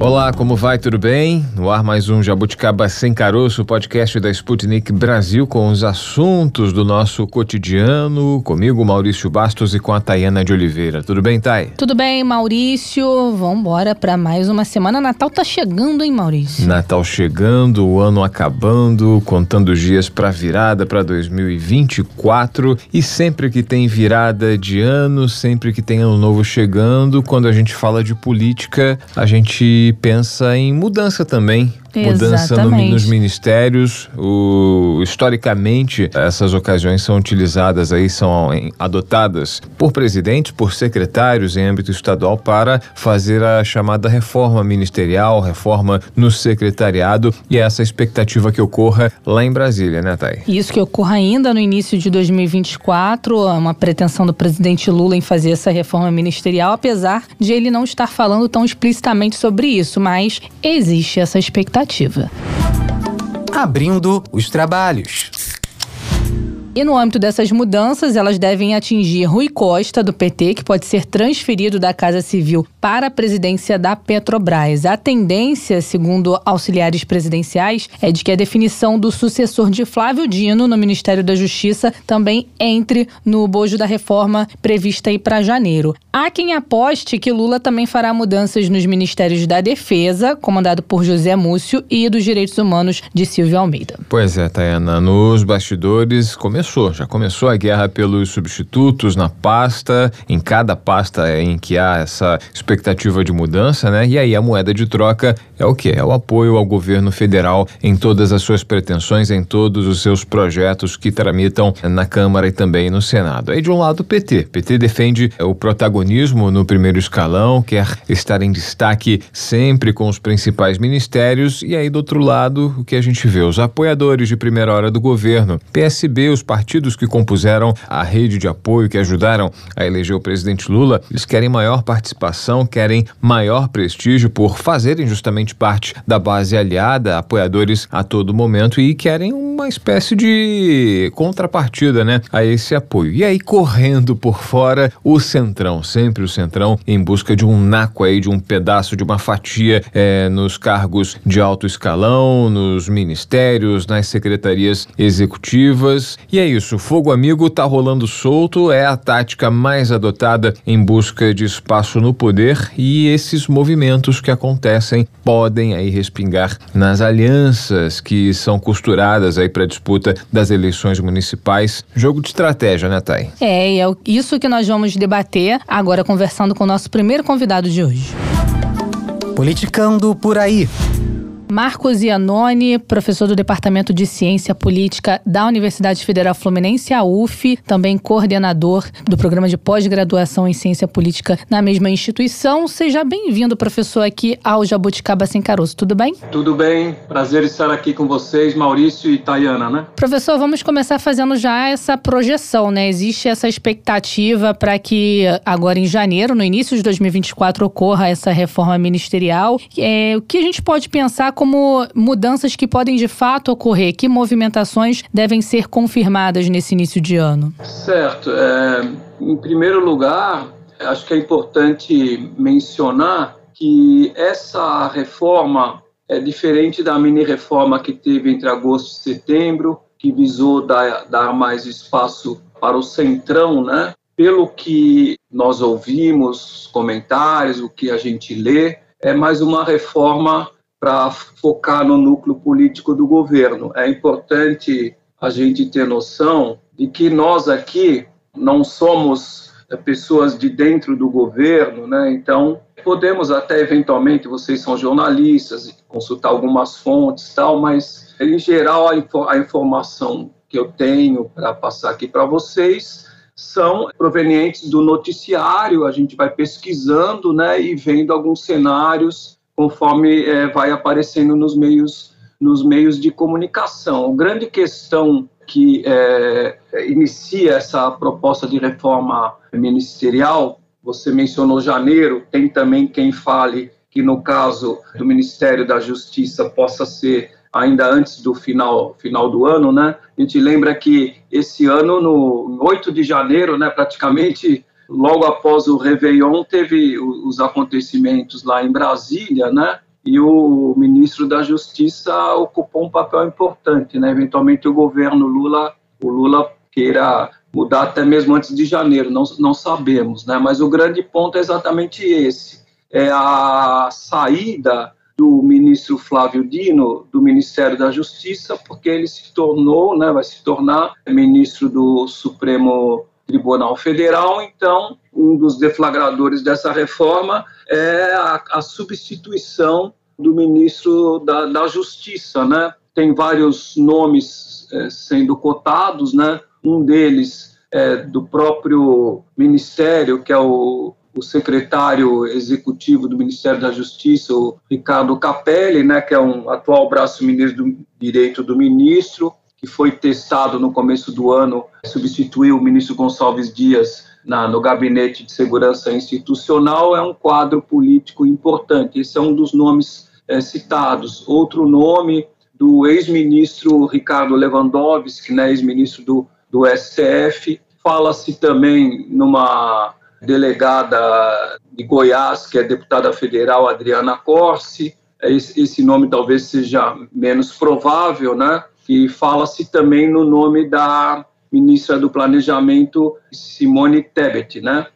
Olá, como vai? Tudo bem? No ar mais um Jabuticaba Sem Caroço, podcast da Sputnik Brasil com os assuntos do nosso cotidiano. Comigo, Maurício Bastos e com a Tayana de Oliveira. Tudo bem, Tay? Tudo bem, Maurício. Vamos embora para mais uma semana. Natal tá chegando, hein, Maurício? Natal chegando, o ano acabando, contando os dias para virada para 2024 e sempre que tem virada de ano, sempre que tem ano novo chegando, quando a gente fala de política, a gente pensa em mudança também mudança no, nos ministérios. O, historicamente, essas ocasiões são utilizadas aí, são adotadas por presidentes, por secretários em âmbito estadual para fazer a chamada reforma ministerial, reforma no secretariado e é essa expectativa que ocorra lá em Brasília, né, Thay? Isso que ocorra ainda no início de 2024, uma pretensão do presidente Lula em fazer essa reforma ministerial, apesar de ele não estar falando tão explicitamente sobre isso, mas existe essa expectativa legislativa. Abrindo os trabalhos. E no âmbito dessas mudanças, elas devem atingir Rui Costa, do PT, que pode ser transferido da Casa Civil para a presidência da Petrobras. A tendência, segundo auxiliares presidenciais, é de que a definição do sucessor de Flávio Dino no Ministério da Justiça também entre no bojo da reforma prevista para janeiro. Há quem aposte que Lula também fará mudanças nos ministérios da Defesa, comandado por José Múcio, e dos Direitos Humanos, de Silvio Almeida. Pois é, Tayana, nos bastidores começou começou, já começou a guerra pelos substitutos na pasta, em cada pasta em que há essa expectativa de mudança, né? E aí a moeda de troca é o que? É o apoio ao governo federal em todas as suas pretensões, em todos os seus projetos que tramitam na Câmara e também no Senado. Aí de um lado o PT. PT defende o protagonismo no primeiro escalão, quer estar em destaque sempre com os principais ministérios, e aí do outro lado o que a gente vê? Os apoiadores de primeira hora do governo, PSB, os partidos que compuseram a rede de apoio que ajudaram a eleger o presidente Lula, eles querem maior participação, querem maior prestígio por fazerem justamente parte da base aliada, apoiadores a todo momento e querem uma espécie de contrapartida, né, a esse apoio. E aí correndo por fora o Centrão, sempre o Centrão em busca de um naco aí, de um pedaço, de uma fatia é, nos cargos de alto escalão, nos ministérios, nas secretarias executivas. E aí isso, fogo amigo tá rolando solto, é a tática mais adotada em busca de espaço no poder e esses movimentos que acontecem podem aí respingar nas alianças que são costuradas aí para a disputa das eleições municipais. Jogo de estratégia, né, Thay? É, e é isso que nós vamos debater agora conversando com o nosso primeiro convidado de hoje. Politicando por aí. Marcos Iannone, professor do Departamento de Ciência Política da Universidade Federal Fluminense, a UF, também coordenador do programa de pós-graduação em Ciência Política na mesma instituição. Seja bem-vindo, professor, aqui ao Jabuticaba Sem Caroço. Tudo bem? Tudo bem. Prazer estar aqui com vocês, Maurício e Tayana, né? Professor, vamos começar fazendo já essa projeção, né? Existe essa expectativa para que agora em janeiro, no início de 2024, ocorra essa reforma ministerial. É, o que a gente pode pensar como mudanças que podem de fato ocorrer? Que movimentações devem ser confirmadas nesse início de ano? Certo. É, em primeiro lugar, acho que é importante mencionar que essa reforma é diferente da mini-reforma que teve entre agosto e setembro, que visou dar, dar mais espaço para o centrão, né? Pelo que nós ouvimos, comentários, o que a gente lê, é mais uma reforma para focar no núcleo político do governo. É importante a gente ter noção de que nós aqui não somos é, pessoas de dentro do governo, né? Então, podemos até eventualmente, vocês são jornalistas, consultar algumas fontes, tal, mas em geral a, a informação que eu tenho para passar aqui para vocês são provenientes do noticiário, a gente vai pesquisando, né, e vendo alguns cenários conforme é, vai aparecendo nos meios, nos meios de comunicação. A grande questão que é, inicia essa proposta de reforma ministerial, você mencionou janeiro, tem também quem fale que no caso do Ministério da Justiça possa ser ainda antes do final, final do ano, né? A gente lembra que esse ano, no 8 de janeiro, né, praticamente logo após o Réveillon, teve os acontecimentos lá em Brasília, né? E o ministro da Justiça ocupou um papel importante, né? Eventualmente o governo Lula, o Lula queira mudar até mesmo antes de janeiro, não, não sabemos, né? Mas o grande ponto é exatamente esse, é a saída do ministro Flávio Dino do Ministério da Justiça, porque ele se tornou, né, vai se tornar ministro do Supremo Tribunal Federal. Então, um dos deflagradores dessa reforma é a, a substituição do ministro da, da, Justiça, né? Tem vários nomes é, sendo cotados, né? Um deles é do próprio ministério, que é o o secretário executivo do Ministério da Justiça, o Ricardo Capelli, né, que é um atual braço ministro do direito do ministro, que foi testado no começo do ano, substituiu o ministro Gonçalves Dias na, no Gabinete de Segurança Institucional, é um quadro político importante. Esse é um dos nomes é, citados. Outro nome do ex-ministro Ricardo Lewandowski, né, ex-ministro do, do STF. Fala-se também numa delegada de Goiás, que é deputada federal, Adriana Corsi. Esse, esse nome talvez seja menos provável, né? E fala-se também no nome da ministra do Planejamento, Simone Tebet, né?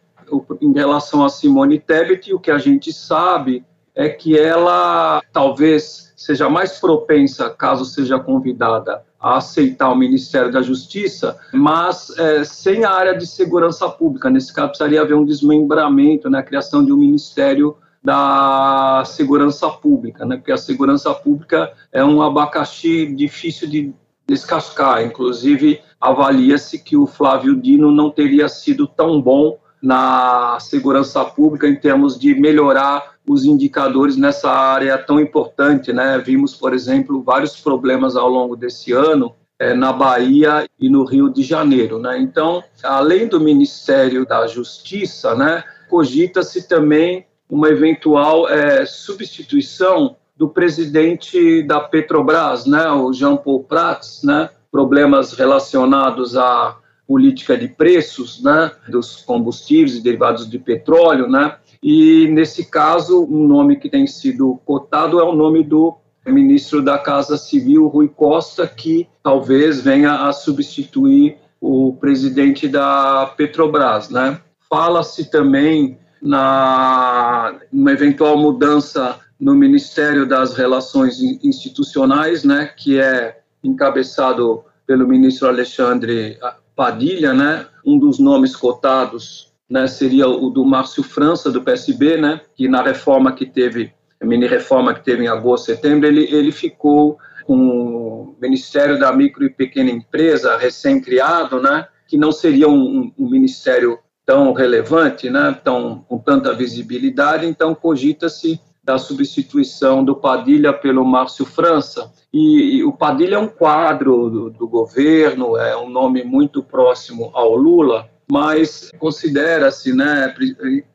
Em relação a Simone Tebet, o que a gente sabe é que ela talvez seja mais propensa, caso seja convidada, a aceitar o Ministério da Justiça, mas é, sem a área de segurança pública. Nesse caso, precisaria haver um desmembramento, né, a criação de um Ministério da Segurança Pública, né, porque a segurança pública é um abacaxi difícil de descascar. Inclusive, avalia-se que o Flávio Dino não teria sido tão bom na segurança pública em termos de melhorar os indicadores nessa área tão importante, né? Vimos, por exemplo, vários problemas ao longo desse ano é, na Bahia e no Rio de Janeiro, né? Então, além do Ministério da Justiça, né, cogita-se também uma eventual é, substituição do presidente da Petrobras, né, o Jean Paul Prats, né? Problemas relacionados à política de preços, né, dos combustíveis e derivados de petróleo, né? E, nesse caso, um nome que tem sido cotado é o nome do ministro da Casa Civil, Rui Costa, que talvez venha a substituir o presidente da Petrobras. Né? Fala-se também na uma eventual mudança no Ministério das Relações Institucionais, né, que é encabeçado pelo ministro Alexandre Padilha, né, um dos nomes cotados né, seria o do Márcio França, do PSB, né, que na reforma que teve, a mini reforma que teve em agosto, setembro, ele, ele ficou com o Ministério da Micro e Pequena Empresa, recém-criado, né, que não seria um, um, ministério tão relevante, né, tão, com tanta visibilidade, então cogita-se da substituição do Padilha pelo Márcio França. E, e o Padilha é um quadro do, do, governo, é um nome muito próximo ao Lula, mas considera-se né,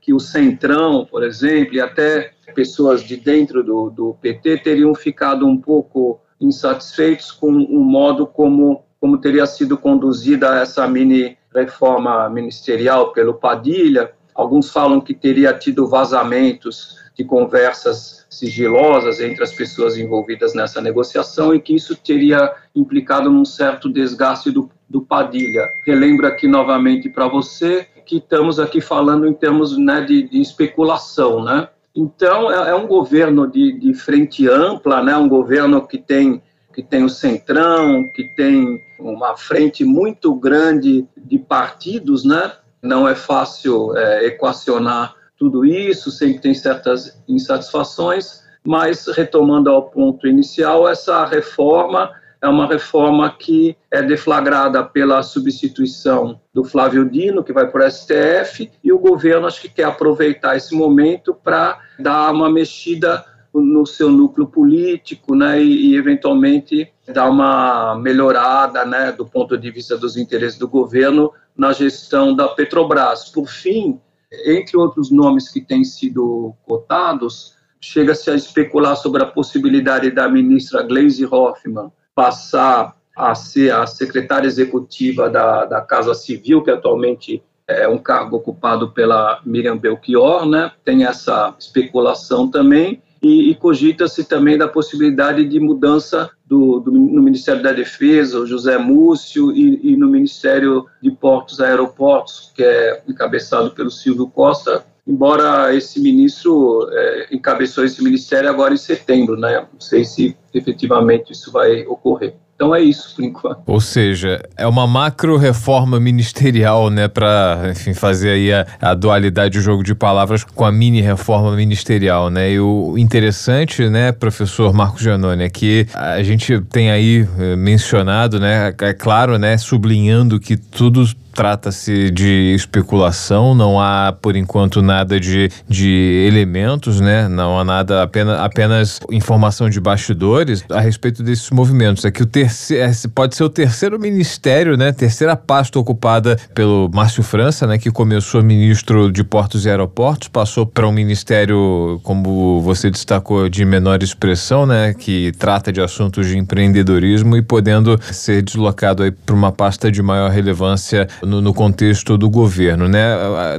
que o Centrão, por exemplo, e até pessoas de dentro do, do PT teriam ficado um pouco insatisfeitos com o modo como, como teria sido conduzida essa mini reforma ministerial pelo Padilha. Alguns falam que teria tido vazamentos de conversas sigilosas entre as pessoas envolvidas nessa negociação e que isso teria implicado num certo desgaste do, do Padilha. Relembro aqui novamente para você que estamos aqui falando em termos né, de, de especulação, né? Então, é, é um governo de, de, frente ampla, né? um governo que tem, que tem o centrão, que tem uma frente muito grande de partidos, né? não é fácil é, equacionar tudo isso, sempre tem certas insatisfações, mas retomando ao ponto inicial, essa reforma é uma reforma que é deflagrada pela substituição do Flávio Dino, que vai para o STF, e o governo acho que quer aproveitar esse momento para dar uma mexida no seu núcleo político, né, e, e, eventualmente dar uma melhorada, né, do ponto de vista dos interesses do governo na gestão da Petrobras. Por fim, entre outros nomes que têm sido cotados, chega-se a especular sobre a possibilidade da ministra Gleisi Hoffmann passar a ser a secretária executiva da, da Casa Civil, que atualmente é um cargo ocupado pela Miriam Belchior, né? Tem essa especulação também e, e cogita-se também da possibilidade de mudança do, do, no Ministério da Defesa, o José Múcio, e, e, no Ministério de Portos e Aeroportos, que é encabeçado pelo Silvio Costa, embora esse ministro é, encabeçou esse ministério agora em setembro, né? Não sei se efetivamente isso vai ocorrer. Então é isso, por enquanto. Ou seja, é uma macro reforma ministerial, né, para, enfim, fazer aí a, a, dualidade, o jogo de palavras com a mini reforma ministerial, né? E o interessante, né, professor Marcos Giannone, é que a gente tem aí eh, mencionado, né, é claro, né, sublinhando que tudo trata-se de especulação, não há por enquanto nada de, de elementos, né? Não há nada, apenas, apenas informação de bastidores a respeito desses movimentos. É que o terceiro pode ser o terceiro ministério, né? Terceira pasta ocupada pelo Márcio França, né? Que começou ministro de Portos e Aeroportos, passou para um ministério, como você destacou, de menor expressão, né? Que trata de assuntos de empreendedorismo e podendo ser deslocado aí para uma pasta de maior relevância no, no contexto do governo, né?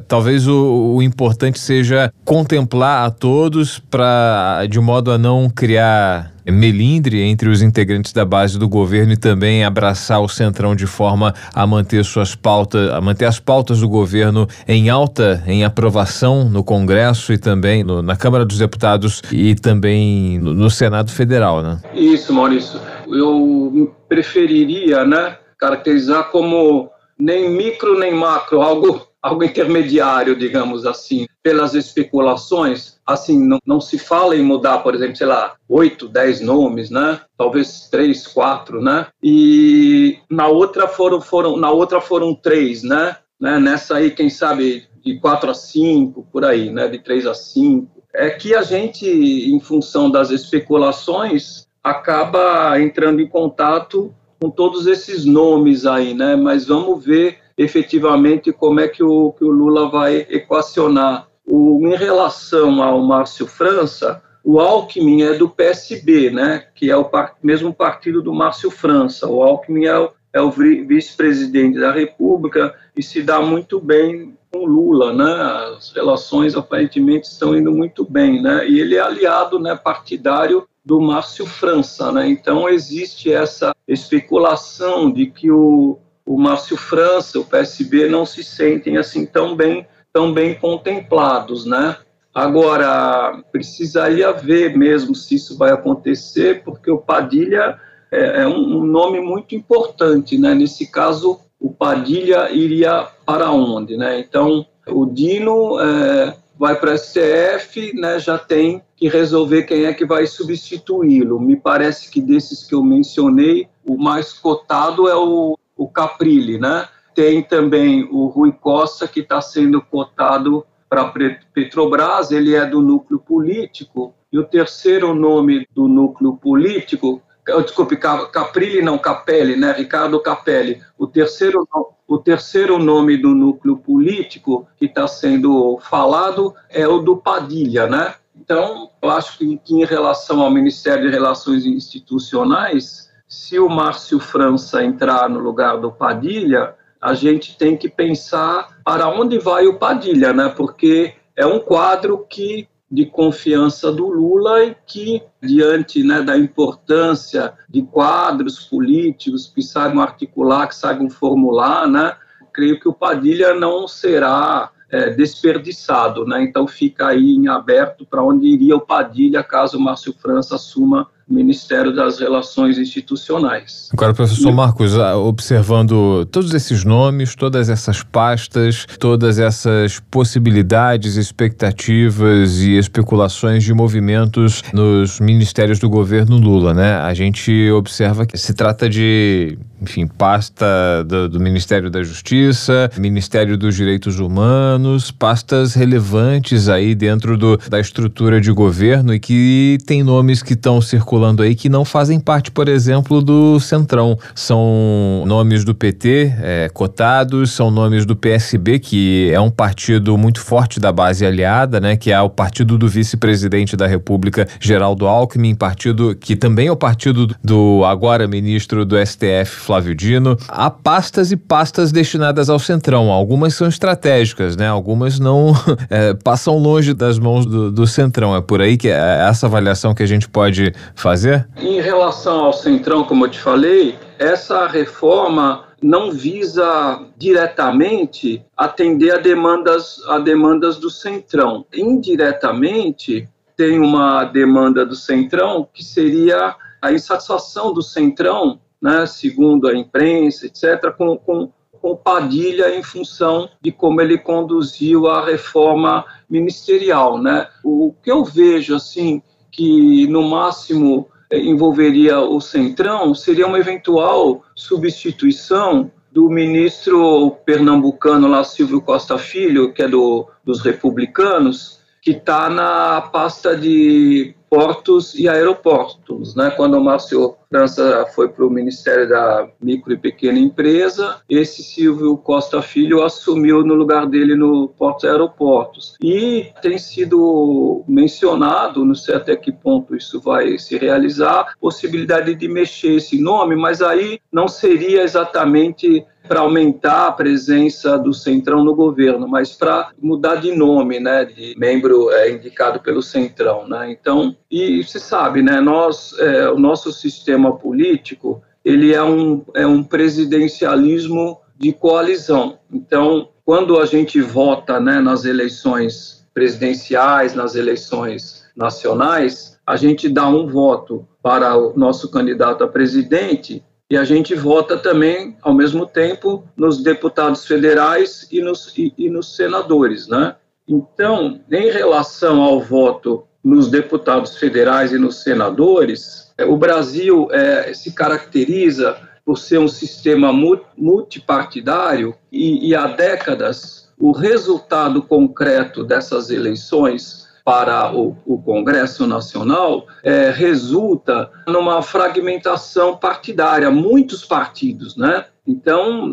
Talvez o, o importante seja contemplar a todos para de modo a não criar melindre entre os integrantes da base do governo e também abraçar o centrão de forma a manter suas pautas, a manter as pautas do governo em alta, em aprovação no Congresso e também no, na Câmara dos Deputados e também no, no Senado Federal, né? Isso, Maurício. Eu preferiria, né, caracterizar como nem micro nem macro, algo, algo intermediário, digamos assim, pelas especulações. Assim, não, não se fala em mudar, por exemplo, sei lá, oito, dez nomes, né? Talvez três, quatro, né? E na outra foram, foram, na outra foram três, né? né? Nessa aí, quem sabe, de quatro a cinco, por aí, né? De três a cinco. É que a gente, em função das especulações, acaba entrando em contato com todos esses nomes aí, né? Mas vamos ver efetivamente como é que o, que o Lula vai equacionar. O, em relação ao Márcio França, o Alckmin é do PSB, né? Que é o par, mesmo partido do Márcio França. O Alckmin é o, é o vice-presidente da República e se dá muito bem com Lula, né? As relações aparentemente estão indo muito bem, né? E ele é aliado, né, partidário do Márcio França, né? Então existe essa especulação de que o, o Márcio França, o PSB não se sentem assim tão bem, tão bem contemplados, né? Agora precisaria ver mesmo se isso vai acontecer, porque o Padilha é, é um, nome muito importante, né? Nesse caso, o Padilha iria para onde, né? Então o Dino é, vai para a STF, né, já tem que resolver quem é que vai substituí-lo. Me parece que desses que eu mencionei, o mais cotado é o, o Caprilli, né? Tem também o Rui Costa, que está sendo cotado para Petrobras, ele é do núcleo político, e o terceiro nome do núcleo político, desculpe, Caprilli não, Capelli, né? Ricardo Capelli. O terceiro o terceiro nome do núcleo político que está sendo falado é o do Padilha, né? Então, eu acho que, que, em relação ao Ministério de Relações Institucionais, se o Márcio França entrar no lugar do Padilha, a gente tem que pensar para onde vai o Padilha, né? Porque é um quadro que de confiança do Lula e que, diante né, da importância de quadros políticos que saibam articular, que saibam formular, né, creio que o Padilha não será é, desperdiçado. Né? Então, fica aí em aberto para onde iria o Padilha caso o Márcio França assuma Ministério das Relações Institucionais. Agora, professor Marcos, ah, observando todos esses nomes, todas essas pastas, todas essas possibilidades, expectativas e especulações de movimentos nos ministérios do governo Lula, né? A gente observa que se trata de, enfim, pasta do, do Ministério da Justiça, Ministério dos Direitos Humanos, pastas relevantes aí dentro do, da estrutura de governo e que tem nomes que estão circulando circulando aí que não fazem parte, por exemplo, do Centrão. São nomes do PT é, cotados, são nomes do PSB, que é um partido muito forte da base aliada, né? Que é o partido do vice-presidente da República, Geraldo Alckmin, partido que também é o partido do agora ministro do STF, Flávio Dino. Há pastas e pastas destinadas ao Centrão. Algumas são estratégicas, né? Algumas não é, passam longe das mãos do, do Centrão. É por aí que é essa avaliação que a gente pode fazer? Em relação ao Centrão, como eu te falei, essa reforma não visa diretamente atender a demandas, a demandas do Centrão. Indiretamente, tem uma demanda do Centrão que seria a insatisfação do Centrão, né, segundo a imprensa, etc., com, com, com Padilha em função de como ele conduziu a reforma ministerial. Né? O que eu vejo, assim, que no máximo envolveria o Centrão seria uma eventual substituição do ministro pernambucano lá, Silvio Costa Filho, que é do, dos republicanos, que está na pasta de portos e aeroportos. Né? Quando o Márcio França foi para o Ministério da Micro e Pequena Empresa, esse Silvio Costa Filho assumiu no lugar dele no Portos e Aeroportos. E tem sido mencionado, não sei até que ponto isso vai se realizar, possibilidade de mexer esse nome, mas aí não seria exatamente para aumentar a presença do Centrão no governo, mas para mudar de nome, né, de membro é, indicado pelo Centrão, né? Então, e se sabe, né, nós, é, o nosso sistema político, ele é um, é um presidencialismo de coalizão. Então, quando a gente vota, né, nas eleições presidenciais, nas eleições nacionais, a gente dá um voto para o nosso candidato a presidente e a gente vota também, ao mesmo tempo, nos deputados federais e nos, e, e nos senadores, né? Então, em relação ao voto nos deputados federais e nos senadores, é, o Brasil é, se caracteriza por ser um sistema multipartidário e, e há décadas o resultado concreto dessas eleições para o, o Congresso Nacional é, resulta numa fragmentação partidária, muitos partidos, né? Então,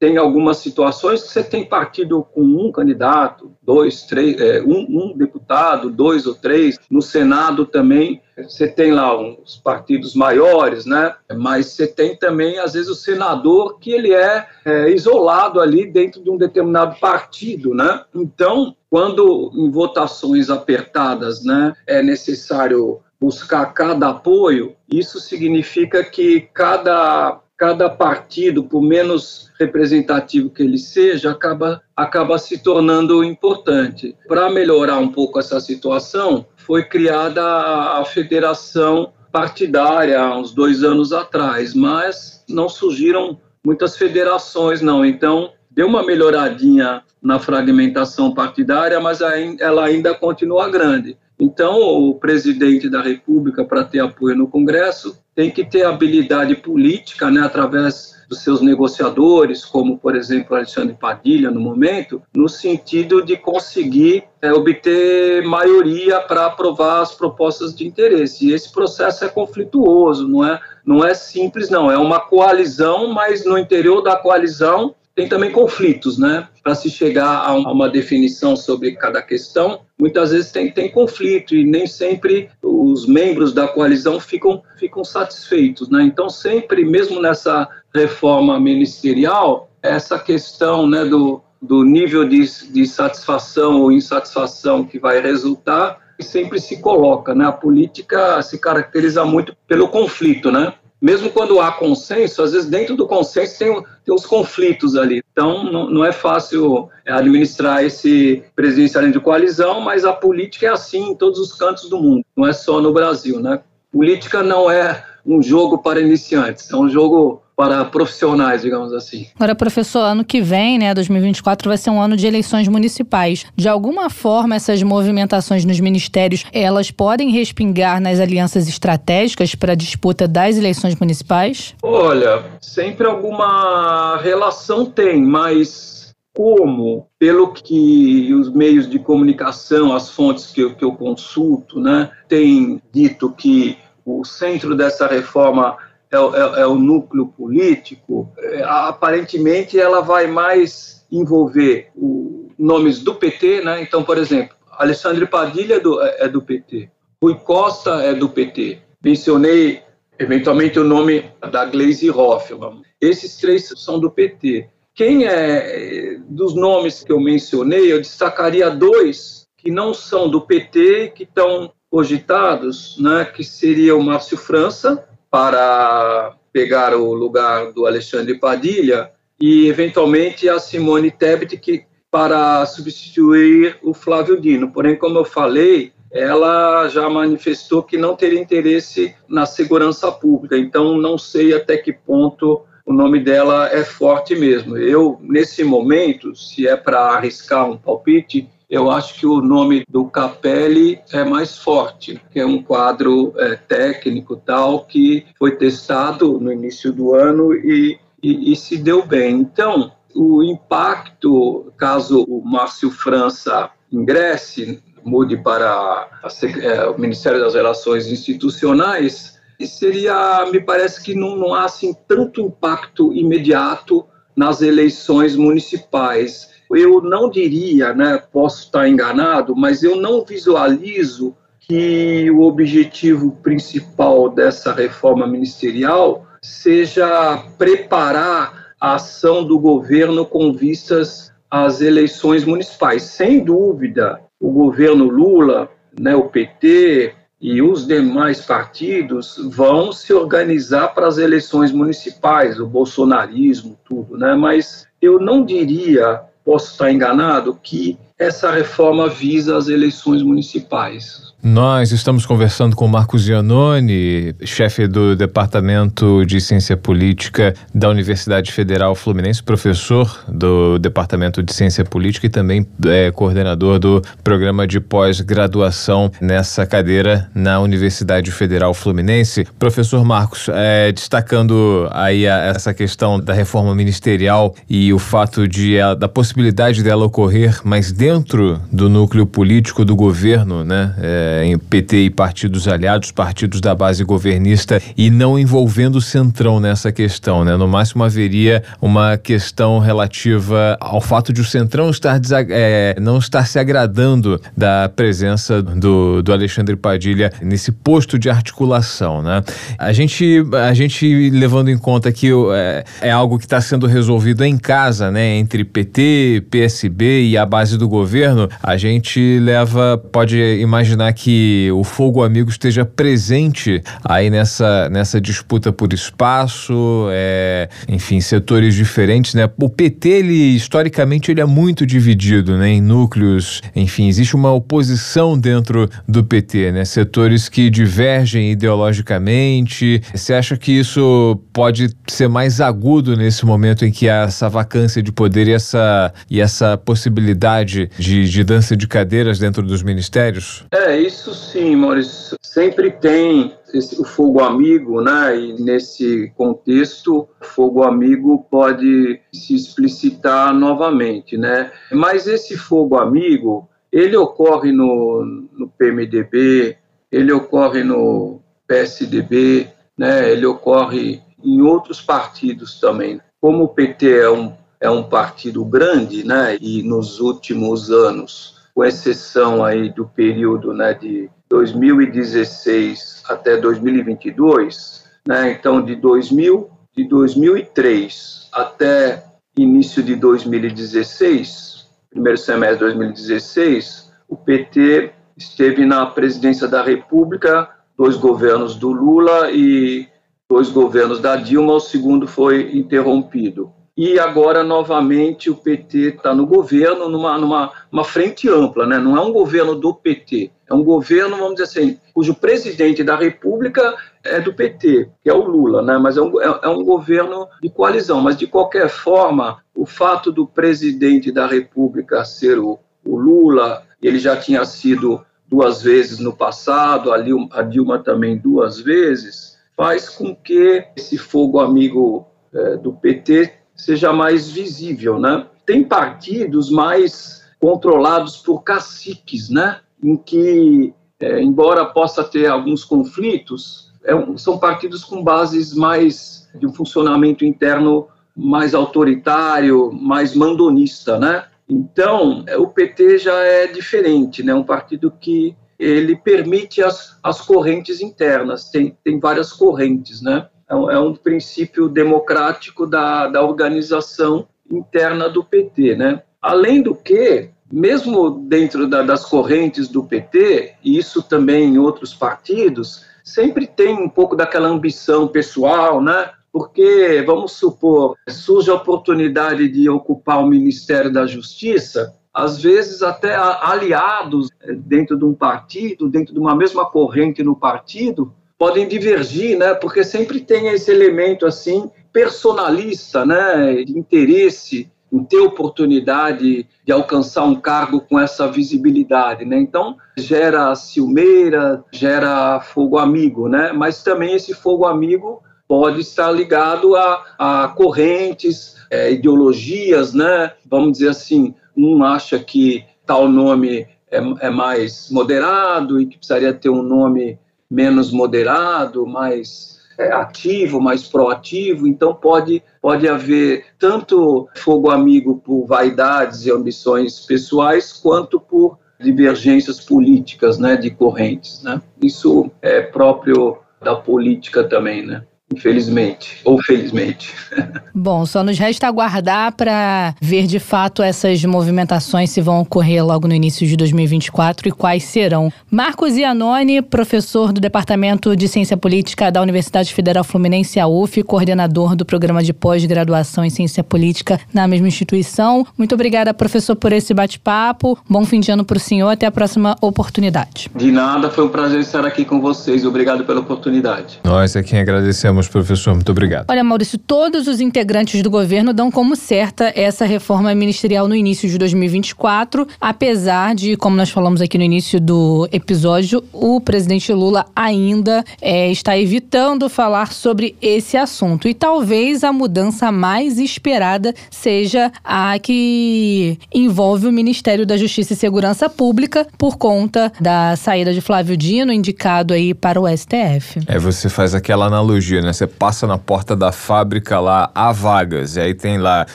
tem algumas situações que você tem partido com um candidato, dois, três, é, um, um, deputado, dois ou três. No Senado também você tem lá uns partidos maiores, né? Mas você tem também, às vezes, o senador que ele é, é isolado ali dentro de um determinado partido, né? Então, quando em votações apertadas, né, é necessário buscar cada apoio, isso significa que cada cada partido, por menos representativo que ele seja, acaba, acaba se tornando importante. Para melhorar um pouco essa situação, foi criada a federação partidária uns dois anos atrás, mas não surgiram muitas federações, não. Então, deu uma melhoradinha na fragmentação partidária, mas ela ainda continua grande. Então, o presidente da República, para ter apoio no Congresso, tem que ter habilidade política, né, através dos seus negociadores, como, por exemplo, Alexandre Padilha, no momento, no sentido de conseguir é, obter maioria para aprovar as propostas de interesse. E esse processo é conflituoso, não é, não é simples, não. É uma coalizão, mas no interior da coalizão tem também conflitos, né? Para se chegar a uma definição sobre cada questão, muitas vezes tem, tem conflito e nem sempre os membros da coalizão ficam, ficam satisfeitos, né? Então, sempre, mesmo nessa reforma ministerial, essa questão né, do, do nível de, de satisfação ou insatisfação que vai resultar sempre se coloca, né? A política se caracteriza muito pelo conflito, né? Mesmo quando há consenso, às vezes dentro do consenso tem, tem os conflitos ali. Então, não, não é fácil é, administrar esse presidencialismo de coalizão, mas a política é assim em todos os cantos do mundo, não é só no Brasil, né? Política não é um jogo para iniciantes, é um jogo para profissionais, digamos assim. Agora, professor, ano que vem, né, 2024, vai ser um ano de eleições municipais. De alguma forma, essas movimentações nos ministérios, elas podem respingar nas alianças estratégicas para a disputa das eleições municipais? Olha, sempre alguma relação tem, mas como, pelo que os meios de comunicação, as fontes que eu, que eu consulto, né, têm dito que o centro dessa reforma é, é, é o núcleo político, é, aparentemente ela vai mais envolver o, nomes do PT, né? Então, por exemplo, Alexandre Padilha é do, é do PT, Rui Costa é do PT. Mencionei eventualmente o nome da Gleisi Hoffmann. Esses três são do PT. Quem é dos nomes que eu mencionei, eu destacaria dois que não são do PT, que estão cogitados, né, que seria o Márcio França, para pegar o lugar do Alexandre Padilha, e eventualmente a Simone Tebet, que para substituir o Flávio Dino. Porém, como eu falei, ela já manifestou que não teria interesse na segurança pública. Então, não sei até que ponto o nome dela é forte mesmo. Eu, nesse momento, se é para arriscar um palpite, eu acho que o nome do Capelli é mais forte, que é um quadro é, técnico tal que foi testado no início do ano e, e, e se deu bem. Então, o impacto, caso o Márcio França ingresse, mude para a, é, o Ministério das Relações Institucionais, seria, me parece que não, não há assim, tanto impacto imediato nas eleições municipais. Eu não diria, né, posso estar enganado, mas eu não visualizo que o objetivo principal dessa reforma ministerial seja preparar a ação do governo com vistas às eleições municipais. Sem dúvida, o governo Lula, né, o PT, e os demais partidos vão se organizar para as eleições municipais, o bolsonarismo, tudo, né? Mas eu não diria, posso estar enganado, que essa reforma visa as eleições municipais. Nós estamos conversando com Marcos Giannone, chefe do Departamento de Ciência Política da Universidade Federal Fluminense, professor do Departamento de Ciência Política e também é, coordenador do programa de pós-graduação nessa cadeira na Universidade Federal Fluminense. Professor Marcos, é, destacando aí a, essa questão da reforma ministerial e o fato de a, da possibilidade dela ocorrer, mas dentro do núcleo político do governo, né? É, em PT e partidos aliados, partidos da base governista, e não envolvendo o Centrão nessa questão. Né? No máximo haveria uma questão relativa ao fato de o Centrão estar é, não estar se agradando da presença do, do Alexandre Padilha nesse posto de articulação. Né? A, gente, a gente levando em conta que é, é algo que está sendo resolvido em casa, né? entre PT, PSB e a base do governo, a gente leva, pode imaginar que que o fogo amigo esteja presente aí nessa, nessa disputa por espaço, é, enfim, setores diferentes, né? O PT, ele, historicamente, ele é muito dividido, né? Em núcleos, enfim, existe uma oposição dentro do PT, né? Setores que divergem ideologicamente. Você acha que isso pode ser mais agudo nesse momento em que há essa vacância de poder e essa, e essa possibilidade de, de dança de cadeiras dentro dos ministérios? É, isso isso sim, Maurício. Sempre tem esse, o fogo amigo, né? E nesse contexto, o fogo amigo pode se explicitar novamente, né? Mas esse fogo amigo, ele ocorre no, no PMDB, ele ocorre no PSDB, né? Ele ocorre em outros partidos também. Como o PT é um, é um partido grande, né? E nos últimos anos com exceção aí do período né, de 2016 até 2022, né, então de 2000, de 2003 até início de 2016, primeiro semestre de 2016, o PT esteve na presidência da República, dois governos do Lula e dois governos da Dilma, o segundo foi interrompido e agora novamente o PT está no governo numa, numa uma frente ampla, né? não é um governo do PT, é um governo, vamos dizer assim, cujo presidente da República é do PT, que é o Lula, né? mas é um, é, é um governo de coalizão. Mas, de qualquer forma, o fato do presidente da República ser o, o Lula, ele já tinha sido duas vezes no passado, a Dilma também duas vezes, faz com que esse fogo amigo é, do PT seja mais visível, né? Tem partidos mais controlados por caciques, né? Em que, é, embora possa ter alguns conflitos, é um, são partidos com bases mais de um funcionamento interno mais autoritário, mais mandonista, né? Então, o PT já é diferente, né? Um partido que ele permite as, as correntes internas, tem, tem várias correntes, né? É um, é um princípio democrático da, da organização interna do PT, né? Além do que, mesmo dentro da, das correntes do PT, e isso também em outros partidos, sempre tem um pouco daquela ambição pessoal, né? Porque, vamos supor, surge a oportunidade de ocupar o Ministério da Justiça, às vezes até aliados eh, dentro de um partido, dentro de uma mesma corrente no partido, podem divergir, né? Porque sempre tem esse elemento assim personalista, né? De interesse em ter oportunidade de alcançar um cargo com essa visibilidade, né? Então gera ciumeira, gera fogo amigo, né? Mas também esse fogo amigo pode estar ligado a, a correntes, é, ideologias, né? Vamos dizer assim, um acha que tal nome é, é mais moderado e que precisaria ter um nome menos moderado, mais é, ativo, mais proativo, então pode, pode haver tanto fogo amigo por vaidades e ambições pessoais, quanto por divergências políticas, né, de correntes, né? Isso é próprio da política também, né? Infelizmente, ou felizmente. Bom, só nos resta aguardar para ver de fato essas movimentações se vão ocorrer logo no início de 2024 e quais serão. Marcos Iannone, professor do Departamento de Ciência Política da Universidade Federal Fluminense, a UF, coordenador do programa de pós-graduação em Ciência Política na mesma instituição. Muito obrigada, professor, por esse bate-papo. Bom fim de ano para o senhor. Até a próxima oportunidade. De nada, foi um prazer estar aqui com vocês. Obrigado pela oportunidade. Nós é quem agradecemos professor. Muito obrigado. Olha, Maurício, todos os integrantes do governo dão como certa essa reforma ministerial no início de 2024, apesar de, como nós falamos aqui no início do episódio, o presidente Lula ainda é, está evitando falar sobre esse assunto. E talvez a mudança mais esperada seja a que envolve o Ministério da Justiça e Segurança Pública por conta da saída de Flávio Dino, indicado aí para o STF. É, você faz aquela analogia, né? Né? Você passa na porta da fábrica lá, há vagas, e aí tem lá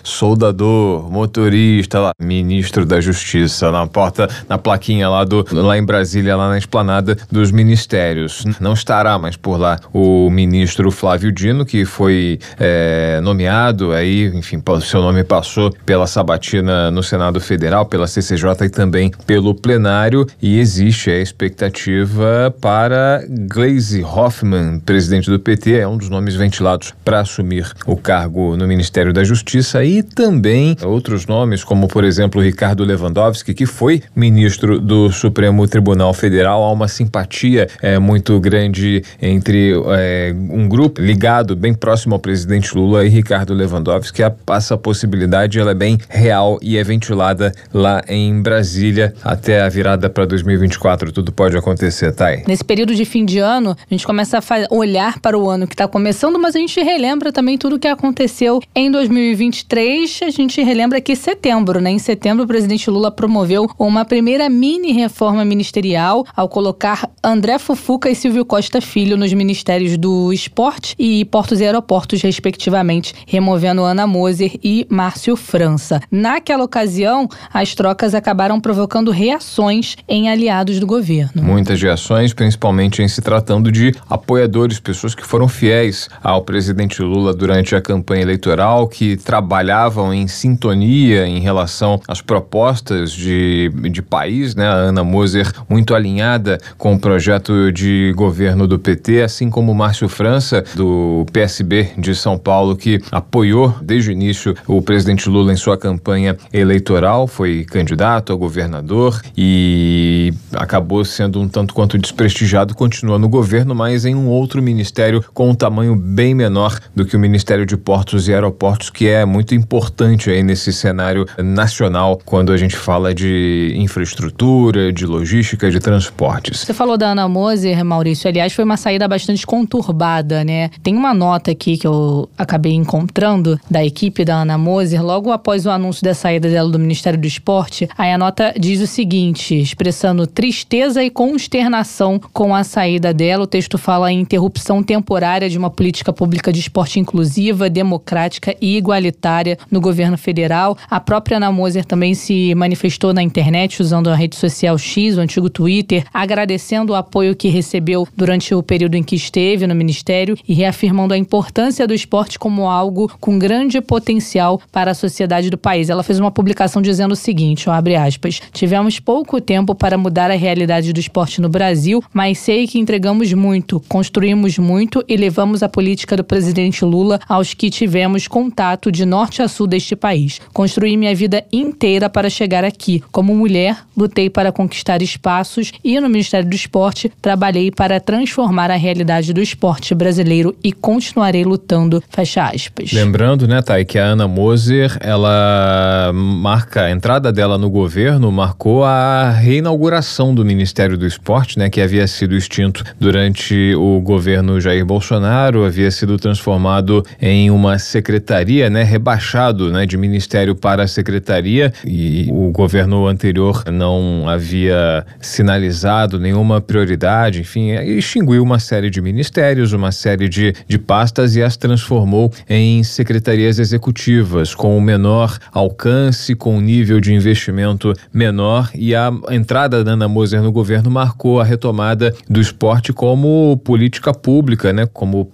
soldador, motorista, lá, ministro da Justiça, na porta, na plaquinha lá do lá em Brasília, lá na esplanada dos ministérios. Não estará mais por lá o ministro Flávio Dino, que foi é, nomeado aí, enfim, seu nome passou pela sabatina no Senado Federal, pela CCJ e também pelo plenário, e existe a expectativa para Gleisi Hoffmann, presidente do PT, é um dos nomes ventilados para assumir o cargo no Ministério da Justiça e também outros nomes, como por exemplo Ricardo Lewandowski, que foi ministro do Supremo Tribunal Federal. Há uma simpatia é, muito grande entre é, um grupo ligado bem próximo ao presidente Lula e Ricardo Lewandowski. Essa possibilidade ela é bem real e é ventilada lá em Brasília até a virada para 2024. Tudo pode acontecer, Thay. Nesse período de fim de ano, a gente começa a olhar para o ano que está começando, mas a gente relembra também tudo o que aconteceu em 2023. A gente relembra que setembro, né? Em setembro, o presidente Lula promoveu uma primeira mini reforma ministerial ao colocar André Fufuca e Silvio Costa Filho nos ministérios do Esporte e Portos e Aeroportos, respectivamente, removendo Ana Moser e Márcio França. Naquela ocasião, as trocas acabaram provocando reações em aliados do governo. Muitas reações, principalmente em se tratando de apoiadores, pessoas que foram fiéis fiéis ao presidente Lula durante a campanha eleitoral, que trabalhavam em sintonia em relação às propostas de, de país, né? A Ana Moser muito alinhada com o projeto de governo do PT, assim como Márcio França, do PSB de São Paulo, que apoiou desde o início o presidente Lula em sua campanha eleitoral, foi candidato a governador e acabou sendo um tanto quanto desprestigiado, continua no governo, mas em um outro ministério com tamanho bem menor do que o Ministério de Portos e Aeroportos, que é muito importante aí nesse cenário nacional quando a gente fala de infraestrutura, de logística, de transportes. Você falou da Ana Moser, Maurício. Aliás, foi uma saída bastante conturbada, né? Tem uma nota aqui que eu acabei encontrando da equipe da Ana Moser logo após o anúncio da saída dela do Ministério do Esporte. Aí a nota diz o seguinte, expressando tristeza e consternação com a saída dela. O texto fala em interrupção temporária de uma política pública de esporte inclusiva, democrática e igualitária no governo federal. A própria Ana Moser também se manifestou na internet usando a rede social X, o antigo Twitter, agradecendo o apoio que recebeu durante o período em que esteve no ministério e reafirmando a importância do esporte como algo com grande potencial para a sociedade do país. Ela fez uma publicação dizendo o seguinte, abre aspas, tivemos pouco tempo para mudar a realidade do esporte no Brasil, mas sei que entregamos muito, construímos muito e levamos a política do presidente Lula aos que tivemos contato de norte a sul deste país. Construí minha vida inteira para chegar aqui. Como mulher, lutei para conquistar espaços e no Ministério do Esporte trabalhei para transformar a realidade do esporte brasileiro e continuarei lutando. Fecha aspas. Lembrando, né, Thay, que a Ana Moser, ela marca a entrada dela no governo, marcou a reinauguração do Ministério do Esporte, né, que havia sido extinto durante o governo Jair Bolsonaro, havia sido transformado em uma secretaria, né, rebaixado, né, de ministério para secretaria e o governo anterior não havia sinalizado nenhuma prioridade, enfim, extinguiu uma série de ministérios, uma série de, de pastas e as transformou em secretarias executivas com o menor alcance, com um nível de investimento menor e a entrada da Ana Moser no governo marcou a retomada do esporte como política pública, né,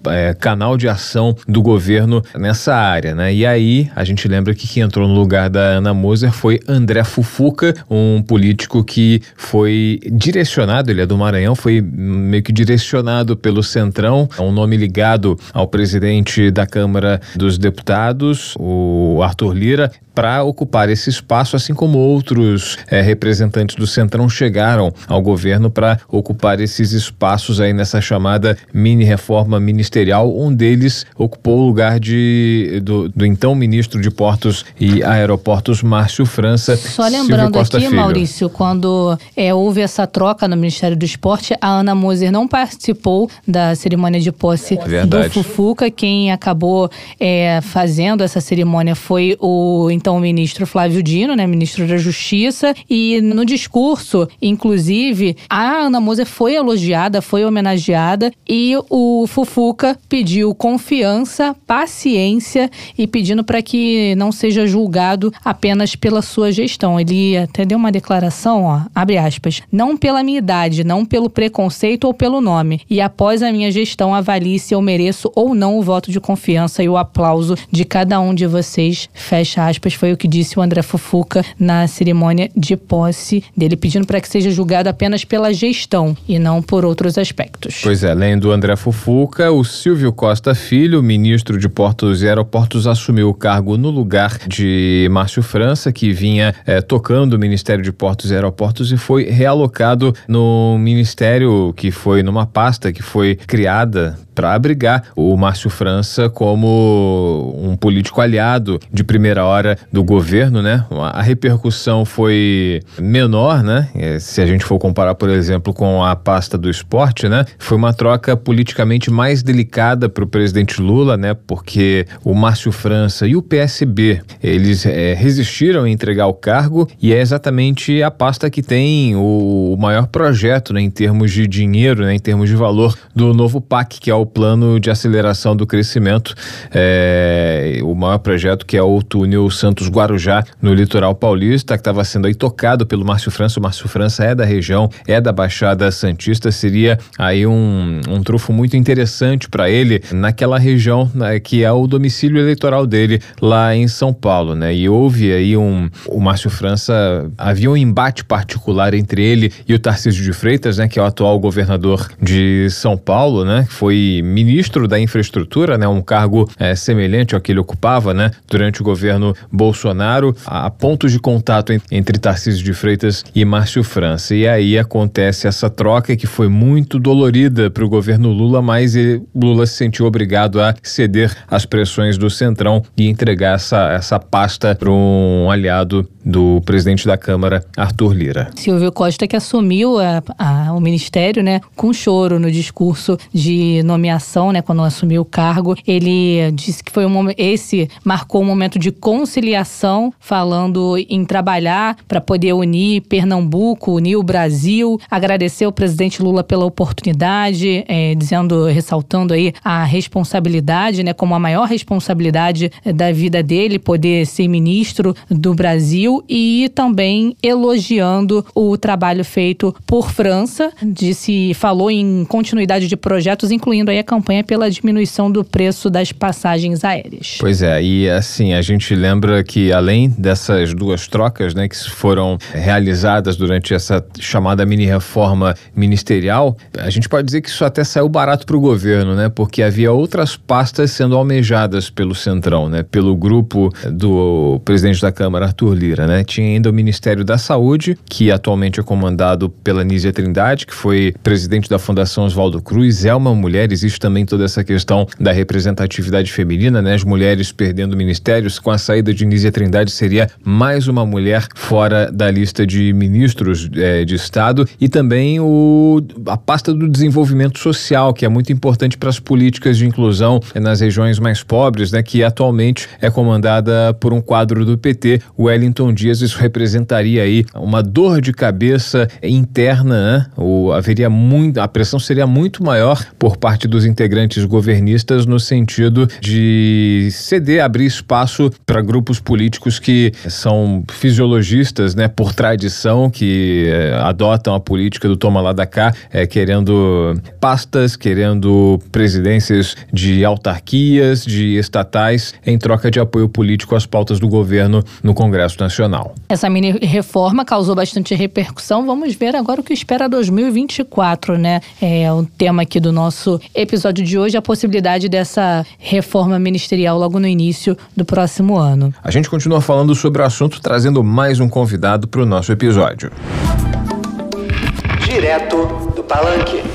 é, canal de ação do governo nessa área, né? E aí a gente lembra que quem entrou no lugar da Ana Moser foi André Fufuca, um político que foi direcionado, ele é do Maranhão, foi meio que direcionado pelo Centrão, é um nome ligado ao presidente da Câmara dos Deputados, o Arthur Lira, para ocupar esse espaço, assim como outros é, representantes do Centrão chegaram ao governo para ocupar esses espaços aí nessa chamada mini reforma ministerial. Um deles ocupou o lugar de, do, do então ministro de Portos e Aeroportos, Márcio França. Só lembrando aqui, Filho. Maurício, quando é, houve essa troca no Ministério do Esporte, a Ana Moser não participou da cerimônia de posse Verdade. do Fufuca. Quem acabou é, fazendo essa cerimônia foi o então o ministro Flávio Dino, né, ministro da Justiça, e no discurso, inclusive, a Ana Moser foi elogiada, foi homenageada e o Fufuca pediu confiança, paciência e pedindo para que não seja julgado apenas pela sua gestão. Ele até deu uma declaração, ó, abre aspas, não pela minha idade, não pelo preconceito ou pelo nome, e após a minha gestão avalie se eu mereço ou não o voto de confiança e o aplauso de cada um de vocês, fecha aspas foi o que disse o André Fufuca na cerimônia de posse dele, pedindo para que seja julgado apenas pela gestão e não por outros aspectos. Pois é, além do André Fufuca, o Silvio Costa Filho, ministro de Portos e Aeroportos, assumiu o cargo no lugar de Márcio França, que vinha é, tocando o Ministério de Portos e Aeroportos e foi realocado no ministério que foi numa pasta que foi criada para abrigar o Márcio França como um político aliado de primeira hora do governo, né? A repercussão foi menor, né? É, se a gente for comparar, por exemplo, com a pasta do esporte, né? Foi uma troca politicamente mais delicada para o presidente Lula, né? Porque o Márcio França e o PSB eles é, resistiram a entregar o cargo e é exatamente a pasta que tem o, maior projeto, né? Em termos de dinheiro, né? Em termos de valor do novo PAC, que é o Plano de Aceleração do Crescimento, é, o maior projeto que é o túnel Santos Guarujá, no litoral paulista, que estava sendo aí tocado pelo Márcio França. O Márcio França é da região, é da Baixada Santista, seria aí um, um trufo muito interessante para ele naquela região né, que é o domicílio eleitoral dele lá em São Paulo, né? E houve aí um. O Márcio França. Havia um embate particular entre ele e o Tarcísio de Freitas, né? Que é o atual governador de São Paulo, né? Que foi ministro da infraestrutura, né? Um cargo é, semelhante ao que ele ocupava, né? Durante o governo Bolsonaro, a pontos de contato entre Tarcísio de Freitas e Márcio França. E aí acontece essa troca que foi muito dolorida para o governo Lula, mas ele, Lula se sentiu obrigado a ceder às pressões do Centrão e entregar essa, essa pasta para um aliado do presidente da Câmara, Arthur Lira. Silvio Costa que assumiu a, a, o ministério, né, com choro no discurso de nomeação, né, quando assumiu o cargo, ele disse que foi um esse marcou um momento de conciliação, falando em trabalhar para poder unir Pernambuco, unir o Brasil, agradecer ao presidente Lula pela oportunidade, é, dizendo, ressaltando aí a responsabilidade, né, como a maior responsabilidade da vida dele, poder ser ministro do Brasil e também elogiando o trabalho feito por França, disse, falou em continuidade de projetos, incluindo aí a campanha pela diminuição do preço das passagens aéreas. Pois é, e assim, a gente lembra que além dessas duas trocas, né, que foram realizadas durante essa chamada mini reforma ministerial, a gente pode dizer que isso até saiu barato para o governo, né, porque havia outras pastas sendo almejadas pelo Centrão, né, pelo grupo do presidente da Câmara, Arthur Lira, né, tinha ainda o Ministério da Saúde, que atualmente é comandado pela Nízia Trindade, que foi presidente da Fundação Oswaldo Cruz, é uma mulher, existe também toda essa questão da representatividade feminina, né, as mulheres perdendo ministérios, com a saída de Nízia Trindade seria mais uma mulher fora da lista de ministros é, de Estado e também o, a pasta do desenvolvimento social, que é muito importante para as políticas de inclusão nas regiões mais pobres, né, que atualmente é comandada por um quadro do PT, Wellington Dias. Isso representaria aí uma dor de cabeça interna, né? o, haveria muito, a pressão seria muito maior por parte dos integrantes governistas no sentido de ceder, abrir espaço para grupos políticos que são fisiologistas, né, por tradição, que eh, adotam a política do toma lá da cá, eh, querendo pastas, querendo presidências de autarquias, de estatais, em troca de apoio político às pautas do governo no Congresso Nacional. Essa mini reforma causou bastante repercussão. Vamos ver agora o que espera 2024, né? É o tema aqui do nosso episódio de hoje, a possibilidade dessa reforma ministerial logo no início do próximo ano. A gente continua falando sobre o assunto, trazendo mais um convidado para o nosso episódio. Direto do Palanque.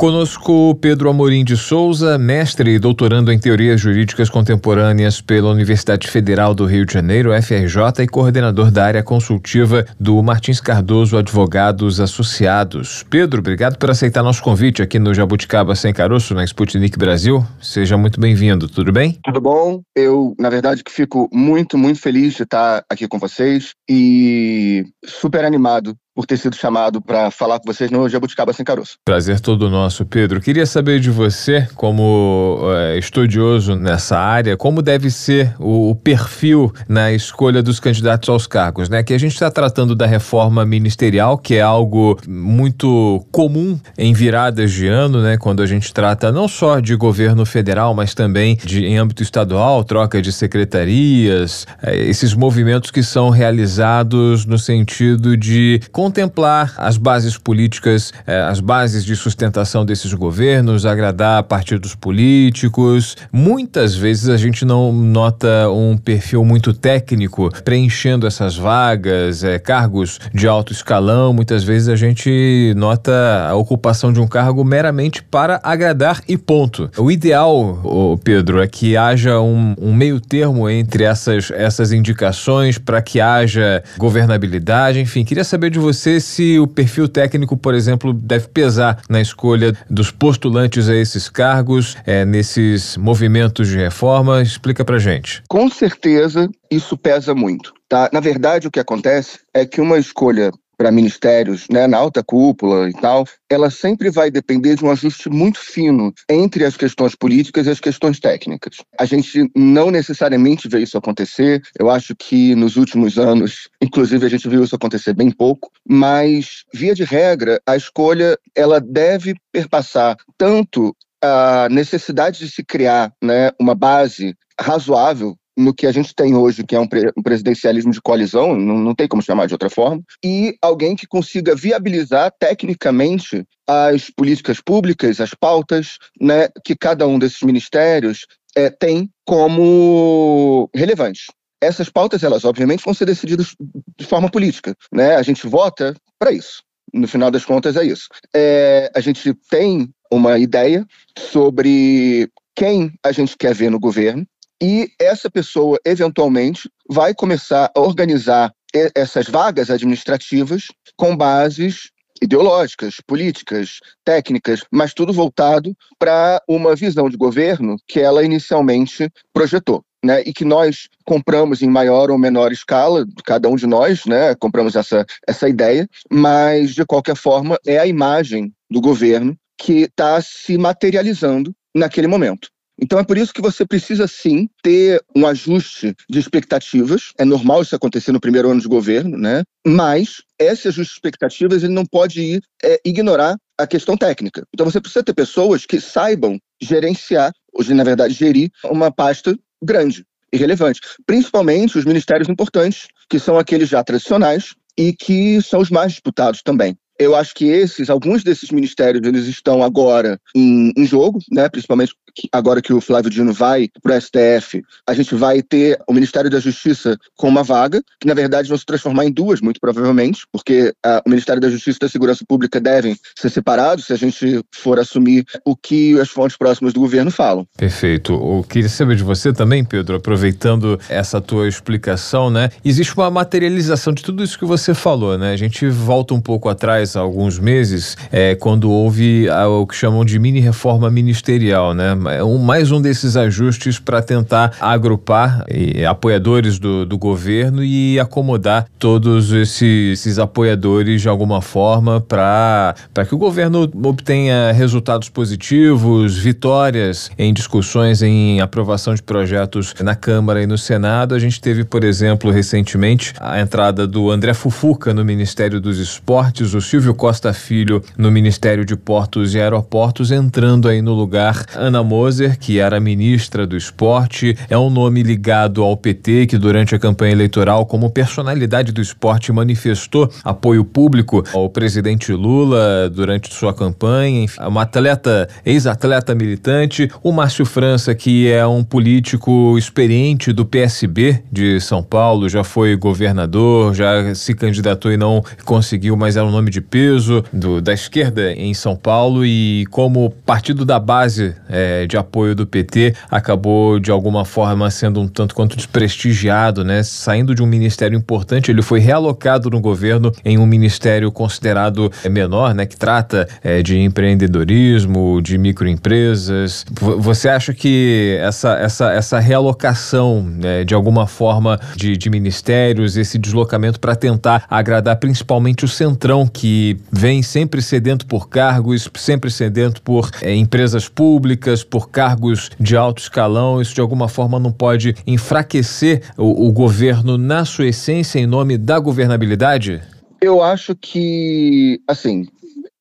Conosco Pedro Amorim de Souza, mestre e doutorando em Teorias Jurídicas Contemporâneas pela Universidade Federal do Rio de Janeiro, FRJ, e coordenador da área consultiva do Martins Cardoso Advogados Associados. Pedro, obrigado por aceitar nosso convite aqui no Jabuticaba Sem Caroço, na Sputnik Brasil. Seja muito bem-vindo, tudo bem? Tudo bom. Eu, na verdade, que fico muito, muito feliz de estar aqui com vocês e super animado por ter sido chamado para falar com vocês no Jabuticaba Sem Caroço. Prazer todo nosso, Pedro. Queria saber de você, como é, estudioso nessa área, como deve ser o, o, perfil na escolha dos candidatos aos cargos, né? Que a gente está tratando da reforma ministerial, que é algo muito comum em viradas de ano, né? Quando a gente trata não só de governo federal, mas também de em âmbito estadual, troca de secretarias, é, esses movimentos que são realizados no sentido de contemplar as bases políticas, eh, as bases de sustentação desses governos, agradar partidos políticos. Muitas vezes a gente não nota um perfil muito técnico preenchendo essas vagas, eh, cargos de alto escalão. Muitas vezes a gente nota a ocupação de um cargo meramente para agradar e ponto. O ideal, oh, Pedro, é que haja um, um meio termo entre essas, essas indicações para que haja governabilidade. Enfim, queria saber de você você se o perfil técnico, por exemplo, deve pesar na escolha dos postulantes a esses cargos, é, nesses movimentos de reforma. Explica pra gente. Com certeza, isso pesa muito. Tá? Na verdade, o que acontece é que uma escolha para ministérios né, na alta cúpula e tal, ela sempre vai depender de um ajuste muito fino entre as questões políticas e as questões técnicas. A gente não necessariamente vê isso acontecer, eu acho que nos últimos anos, inclusive, a gente viu isso acontecer bem pouco, mas, via de regra, a escolha ela deve perpassar tanto a necessidade de se criar né, uma base razoável no que a gente tem hoje, que é um, pre um presidencialismo de coalizão, não, não tem como chamar de outra forma, e alguém que consiga viabilizar tecnicamente as políticas públicas, as pautas né, que cada um desses ministérios é, tem como relevantes. Essas pautas, elas obviamente vão ser decididas de forma política, né? A gente vota para isso. No final das contas, é isso. É, a gente tem uma ideia sobre quem a gente quer ver no governo e essa pessoa, eventualmente, vai começar a organizar essas vagas administrativas com bases ideológicas, políticas, técnicas, mas tudo voltado para uma visão de governo que ela inicialmente projetou. Né, e que nós compramos em maior ou menor escala, cada um de nós, né, compramos essa, essa ideia, mas de qualquer forma é a imagem do governo que está se materializando naquele momento. Então é por isso que você precisa sim ter um ajuste de expectativas. É normal isso acontecer no primeiro ano de governo, né? Mas esse ajuste de expectativas ele não pode ir, é, ignorar a questão técnica. Então você precisa ter pessoas que saibam gerenciar, hoje na verdade gerir uma pasta grande e relevante, principalmente os ministérios importantes, que são aqueles já tradicionais e que são os mais disputados também. Eu acho que esses, alguns desses ministérios, eles estão agora em, em jogo, né? Principalmente agora que o Flávio Dino vai para o STF, a gente vai ter o Ministério da Justiça com uma vaga, que na verdade vão se transformar em duas, muito provavelmente, porque uh, o Ministério da Justiça e da Segurança Pública devem ser separados se a gente for assumir o que as fontes próximas do governo falam. Perfeito. Eu queria saber de você também, Pedro, aproveitando essa tua explicação, né? Existe uma materialização de tudo isso que você falou, né? A gente volta um pouco atrás há alguns meses, é, quando houve a, o que chamam de mini reforma ministerial, né? Um, mais um desses ajustes para tentar agrupar e, apoiadores do, do governo e acomodar todos esses, esses apoiadores de alguma forma para que o governo obtenha resultados positivos, vitórias em discussões em aprovação de projetos na Câmara e no Senado. A gente teve, por exemplo, recentemente a entrada do André Fufuca no Ministério dos Esportes, o Silvio Silvio Costa Filho no Ministério de Portos e Aeroportos, entrando aí no lugar. Ana Moser, que era ministra do esporte, é um nome ligado ao PT, que durante a campanha eleitoral, como personalidade do esporte, manifestou apoio público ao presidente Lula durante sua campanha, enfim, uma atleta, ex-atleta militante, o Márcio França, que é um político experiente do PSB de São Paulo, já foi governador, já se candidatou e não conseguiu, mas era um nome de peso do, da esquerda em São Paulo e como partido da base é, de apoio do PT acabou de alguma forma sendo um tanto quanto desprestigiado, né? Saindo de um ministério importante, ele foi realocado no governo em um ministério considerado é, menor, né? Que trata é, de empreendedorismo, de microempresas. Você acha que essa, essa, essa realocação né, de alguma forma de, de ministérios, esse deslocamento para tentar agradar principalmente o centrão que vem sempre sedento por cargos, sempre sedento por é, empresas públicas, por cargos de alto escalão. Isso de alguma forma não pode enfraquecer o, o governo na sua essência em nome da governabilidade? Eu acho que, assim,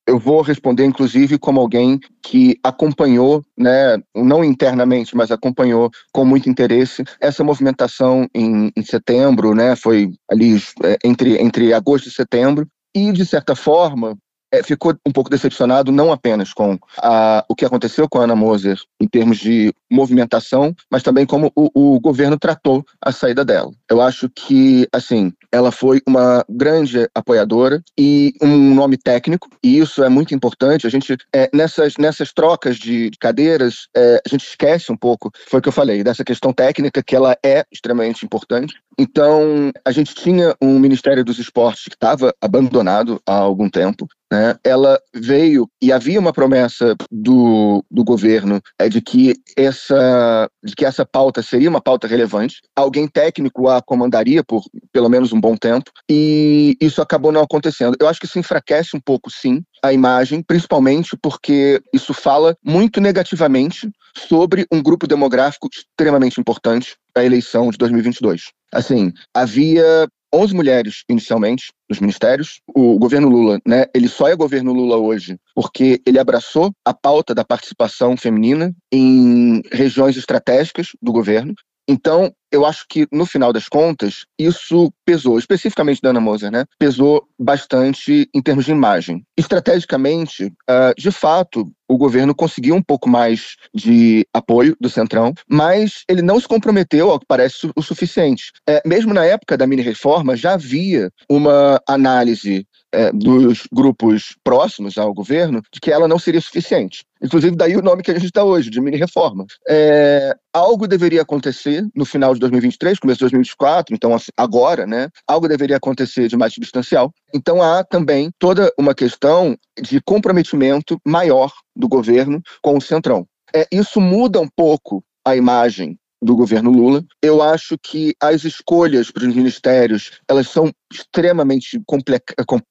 eu vou responder, inclusive, como alguém que acompanhou, né, não internamente, mas acompanhou com muito interesse essa movimentação em, em setembro, né, foi ali é, entre, entre agosto e setembro, e, de certa forma, é, ficou um pouco decepcionado não apenas com a, o que aconteceu com a Ana Moser em termos de movimentação, mas também como o, o, governo tratou a saída dela. Eu acho que, assim, ela foi uma grande apoiadora e um nome técnico, e isso é muito importante. A gente, é, nessas, nessas trocas de, de cadeiras, é, a gente esquece um pouco, foi o que eu falei, dessa questão técnica, que ela é extremamente importante, então, a gente tinha um Ministério dos Esportes que estava abandonado há algum tempo. Né? Ela veio e havia uma promessa do, do governo é, de, que essa, de que essa pauta seria uma pauta relevante. Alguém técnico a comandaria por pelo menos um bom tempo e isso acabou não acontecendo. Eu acho que isso enfraquece um pouco, sim, a imagem, principalmente porque isso fala muito negativamente sobre um grupo demográfico extremamente importante para a eleição de 2022. Assim, havia 11 mulheres inicialmente nos ministérios. O governo Lula, né, ele só é governo Lula hoje porque ele abraçou a pauta da participação feminina em regiões estratégicas do governo. Então, eu acho que, no final das contas, isso pesou, especificamente da Ana Moser, né? Pesou bastante em termos de imagem. Estrategicamente, uh, de fato, o governo conseguiu um pouco mais de apoio do Centrão, mas ele não se comprometeu, ao que parece, o suficiente. É, mesmo na época da mini-reforma, já havia uma análise é, dos grupos próximos ao governo de que ela não seria suficiente. Inclusive, daí o nome que a gente está hoje, de mini-reforma. É, algo deveria acontecer no final de 2023, começo de 2024, então assim, agora, né? Algo deveria acontecer de mais substancial. Então há também toda uma questão de comprometimento maior do governo com o Centrão. É, isso muda um pouco a imagem do governo Lula. Eu acho que as escolhas para os ministérios elas são extremamente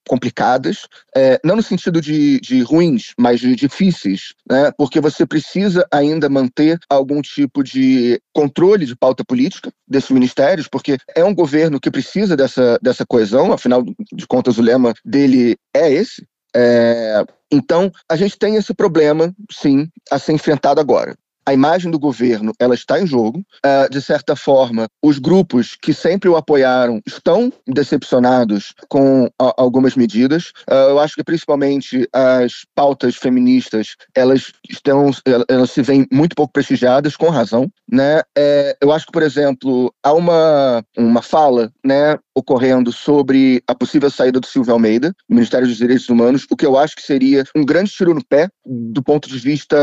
complicadas, é, não no sentido de, de ruins, mas de difíceis, né? porque você precisa ainda manter algum tipo de controle de pauta política desses ministérios, porque é um governo que precisa dessa, dessa coesão, afinal de contas o lema dele é esse, é, então, a gente tem esse problema, sim, a ser enfrentado agora a imagem do governo ela está em jogo. Uh, de certa forma, os grupos que sempre o apoiaram estão decepcionados com uh, algumas medidas. Uh, eu acho que principalmente as pautas feministas elas estão elas se veem muito pouco prestigiadas com razão, né? É, eu acho que por exemplo há uma uma fala, né, ocorrendo sobre a possível saída do Silvio Almeida do Ministério dos Direitos Humanos, o que eu acho que seria um grande tiro no pé do ponto de vista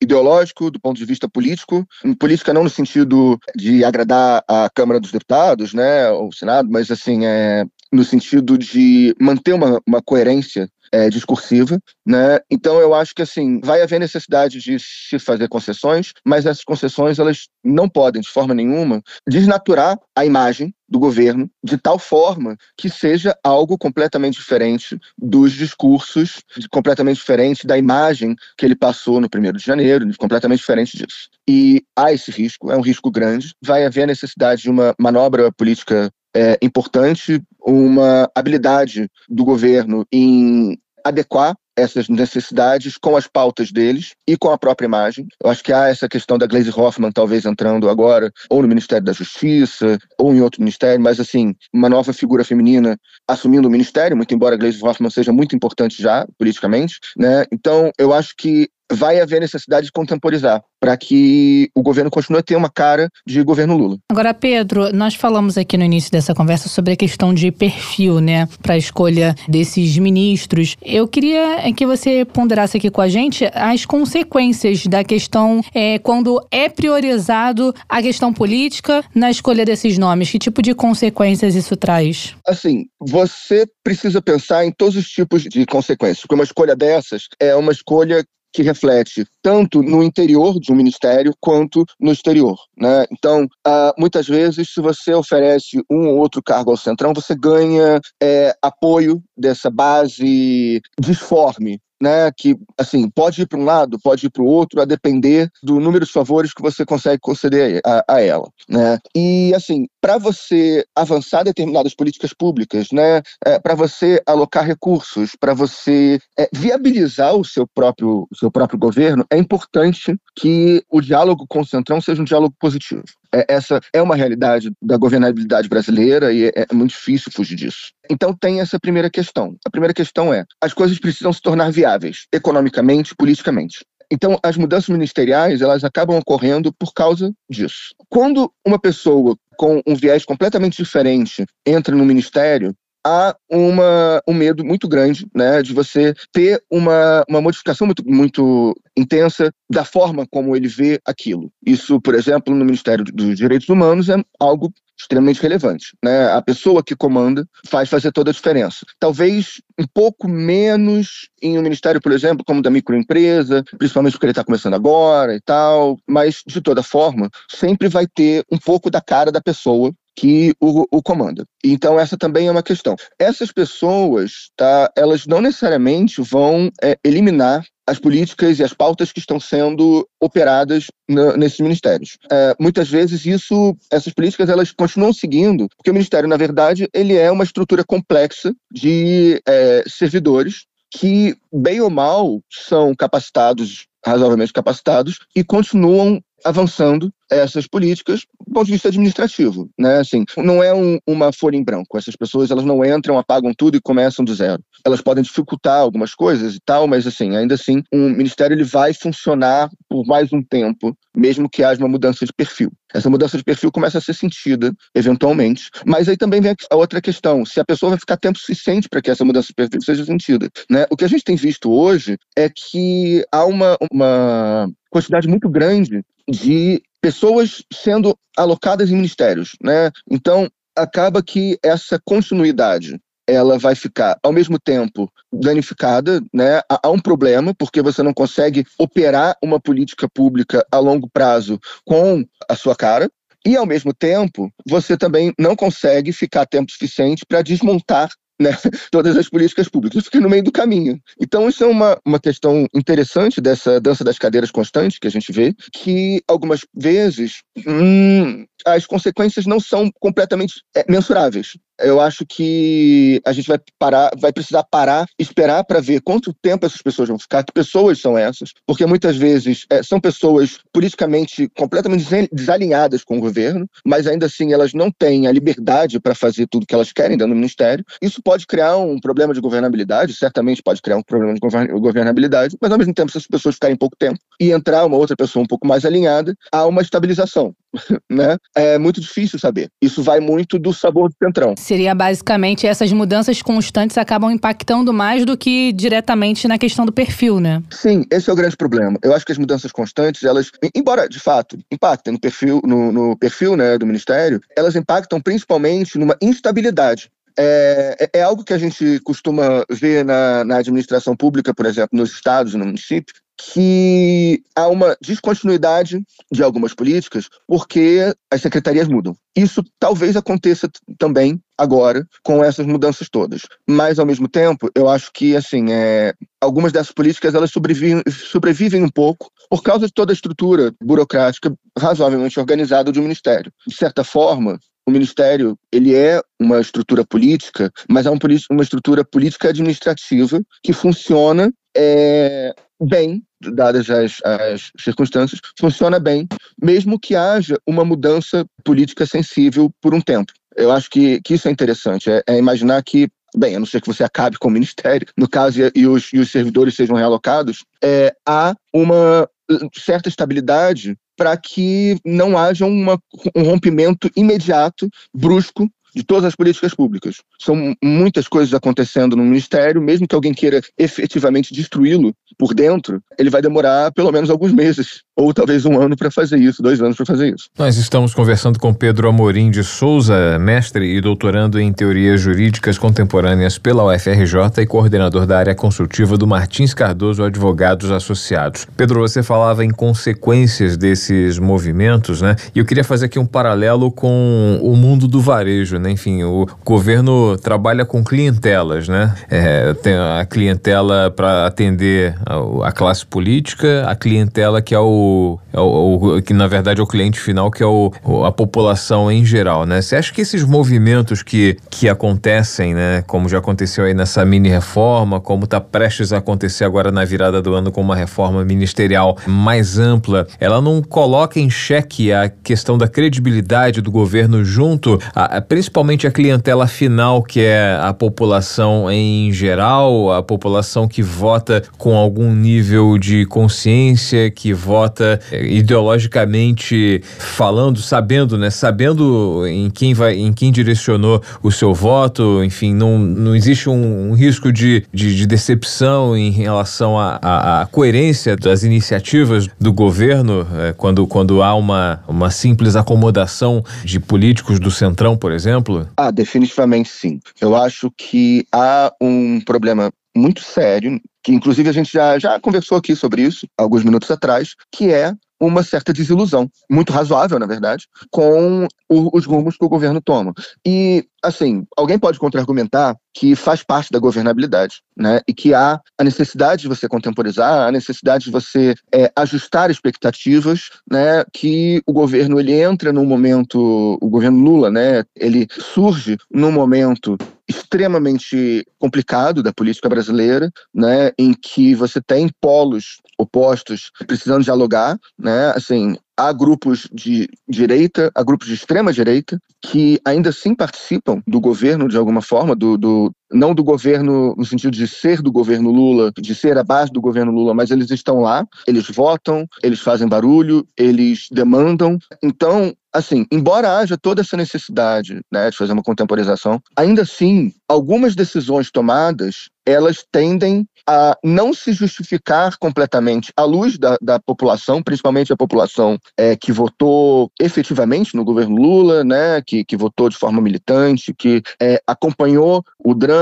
ideológico, do ponto de vista político. Política não no sentido de agradar a Câmara dos Deputados, né, ou o Senado, mas assim, é, no sentido de manter uma, uma coerência é, discursiva, né? Então eu acho que assim vai haver necessidade de se fazer concessões, mas essas concessões elas não podem de forma nenhuma desnaturar a imagem do governo de tal forma que seja algo completamente diferente dos discursos, completamente diferente da imagem que ele passou no primeiro de janeiro, completamente diferente disso. E há esse risco, é um risco grande. Vai haver a necessidade de uma manobra política é, importante, uma habilidade do governo em adequar essas necessidades com as pautas deles e com a própria imagem. Eu acho que há essa questão da Glaze Hoffman talvez entrando agora, ou no Ministério da Justiça, ou em outro ministério, mas assim, uma nova figura feminina assumindo o ministério, muito embora a Glaze Hoffman seja muito importante já politicamente, né? Então, eu acho que vai haver necessidade de contemporizar para que o governo continue a ter uma cara de governo Lula. Agora, Pedro, nós falamos aqui no início dessa conversa sobre a questão de perfil, né, para a escolha desses ministros. Eu queria que você ponderasse aqui com a gente as consequências da questão é, quando é priorizado a questão política na escolha desses nomes. Que tipo de consequências isso traz? Assim, você precisa pensar em todos os tipos de consequências, porque uma escolha dessas é uma escolha que reflete tanto no interior de um ministério quanto no exterior. Né? Então, uh, muitas vezes, se você oferece um ou outro cargo ao Centrão, você ganha é, apoio dessa base disforme né, que assim pode ir para um lado, pode ir para o outro, a depender do número de favores que você consegue conceder a, a ela, né? E assim, para você avançar determinadas políticas públicas, né, é, para você alocar recursos, para você é, viabilizar o seu próprio o seu próprio governo, é importante que o diálogo com o centrão seja um diálogo positivo. É, essa é uma realidade da governabilidade brasileira e é, é muito difícil fugir disso. Então tem essa primeira questão. A primeira questão é: as coisas precisam se tornar viáveis, economicamente, politicamente. Então, as mudanças ministeriais, elas acabam ocorrendo por causa disso. Quando uma pessoa com um viés completamente diferente entra no ministério, há uma, um medo muito grande né, de você ter uma, uma modificação muito, muito intensa da forma como ele vê aquilo. Isso, por exemplo, no Ministério dos Direitos Humanos é algo extremamente relevante. Né? A pessoa que comanda faz fazer toda a diferença. Talvez um pouco menos em um ministério, por exemplo, como da microempresa, principalmente porque ele está começando agora e tal, mas de toda forma, sempre vai ter um pouco da cara da pessoa que o, o, comanda. Então essa também é uma questão. Essas pessoas, tá, elas não necessariamente vão é, eliminar as políticas e as pautas que estão sendo operadas nesses ministérios. É, muitas vezes isso, essas políticas, elas continuam seguindo, porque o ministério, na verdade, ele é uma estrutura complexa de é, servidores que, bem ou mal, são capacitados, razoavelmente capacitados, e continuam avançando essas políticas do ponto de vista administrativo, né? Assim, não é um, uma folha em branco. Essas pessoas elas não entram, apagam tudo e começam do zero. Elas podem dificultar algumas coisas e tal, mas assim, ainda assim, um ministério ele vai funcionar por por mais um tempo, mesmo que haja uma mudança de perfil. Essa mudança de perfil começa a ser sentida, eventualmente, mas aí também vem a outra questão: se a pessoa vai ficar tempo suficiente para que essa mudança de perfil seja sentida. Né? O que a gente tem visto hoje é que há uma, uma quantidade muito grande de pessoas sendo alocadas em ministérios. Né? Então, acaba que essa continuidade ela vai ficar, ao mesmo tempo, danificada, né? Há um problema, porque você não consegue operar uma política pública a longo prazo com a sua cara, e, ao mesmo tempo, você também não consegue ficar tempo suficiente para desmontar né, todas as políticas públicas. Fica no meio do caminho. Então, isso é uma, uma questão interessante dessa dança das cadeiras constante que a gente vê, que algumas vezes hum, as consequências não são completamente é, mensuráveis eu acho que a gente vai parar, vai precisar parar, esperar para ver quanto tempo essas pessoas vão ficar, que pessoas são essas, porque muitas vezes é, são pessoas politicamente completamente desalinhadas com o governo, mas ainda assim elas não têm a liberdade para fazer tudo que elas querem dentro do ministério. Isso pode criar um problema de governabilidade, certamente pode criar um problema de governabilidade, mas ao mesmo tempo, se as pessoas ficarem pouco tempo e entrar uma outra pessoa um pouco mais alinhada, há uma estabilização. né? É muito difícil saber. Isso vai muito do sabor do centrão. Seria basicamente essas mudanças constantes acabam impactando mais do que diretamente na questão do perfil, né? Sim, esse é o grande problema. Eu acho que as mudanças constantes, elas, embora de fato impactem no perfil, no, no perfil né, do ministério, elas impactam principalmente numa instabilidade é, é, é, algo que a gente costuma ver na, na, administração pública, por exemplo, nos estados e no município, que há uma descontinuidade de algumas políticas porque as secretarias mudam. Isso talvez aconteça também agora com essas mudanças todas. Mas ao mesmo tempo, eu acho que assim, é, algumas dessas políticas elas sobrevivem, sobrevivem um pouco por causa de toda a estrutura burocrática razoavelmente organizada do ministério. De certa forma, o ministério ele é uma estrutura política, mas é uma estrutura política administrativa que funciona é, bem, dadas as, as circunstâncias, funciona bem, mesmo que haja uma mudança política sensível por um tempo. Eu acho que, que isso é interessante, é, é imaginar que bem, a não ser que você acabe com o ministério, no caso, e, os, e os servidores sejam realocados, é, há uma certa estabilidade para que não haja uma, um rompimento imediato, brusco, de todas as políticas públicas. São muitas coisas acontecendo no Ministério, mesmo que alguém queira efetivamente destruí-lo por dentro, ele vai demorar pelo menos alguns meses, ou talvez um ano para fazer isso, dois anos para fazer isso. Nós estamos conversando com Pedro Amorim de Souza, mestre e doutorando em Teorias Jurídicas Contemporâneas pela UFRJ e coordenador da área consultiva do Martins Cardoso Advogados Associados. Pedro, você falava em consequências desses movimentos, né? E eu queria fazer aqui um paralelo com o mundo do varejo, né? Enfim, o governo trabalha com clientelas, né? É, tem a clientela para atender a, a, classe política, a clientela que é o, é o, o, que na verdade é o cliente final, que é o, a população em geral, né? Você acha que esses movimentos que, que acontecem, né? Como já aconteceu aí nessa mini reforma, como está prestes a acontecer agora na virada do ano com uma reforma ministerial mais ampla, ela não coloca em xeque a questão da credibilidade do governo junto, a, a, principalmente principalmente a clientela final, que é a população em geral, a população que vota com algum nível de consciência, que vota eh, ideologicamente falando, sabendo, né, sabendo em quem vai, em quem direcionou o seu voto, enfim, não, não existe um, um risco de, de, de, decepção em relação à coerência das iniciativas do governo, é, quando, quando há uma, uma simples acomodação de políticos do centrão, por exemplo exemplo? Ah, definitivamente sim. Eu acho que há um problema muito sério, que inclusive a gente já, já conversou aqui sobre isso alguns minutos atrás, que é uma certa desilusão, muito razoável, na verdade, com o, os rumos que o governo toma. E, assim, alguém pode contra-argumentar que faz parte da governabilidade, né? E que há a necessidade de você contemporizar, a necessidade de você é, ajustar expectativas, né? Que o governo ele entra num momento, o governo Lula, né? Ele surge num momento extremamente complicado da política brasileira, né, em que você tem polos opostos precisando dialogar, né, assim, há grupos de direita, há grupos de extrema direita que ainda assim participam do governo de alguma forma, do, do não do governo no sentido de ser do governo Lula, de ser a base do governo Lula, mas eles estão lá, eles votam, eles fazem barulho, eles demandam. Então, assim, embora haja toda essa necessidade né, de fazer uma contemporização, ainda assim, algumas decisões tomadas, elas tendem a não se justificar completamente à luz da, da população, principalmente a população é, que votou efetivamente no governo Lula, né, que, que votou de forma militante, que é, acompanhou o drama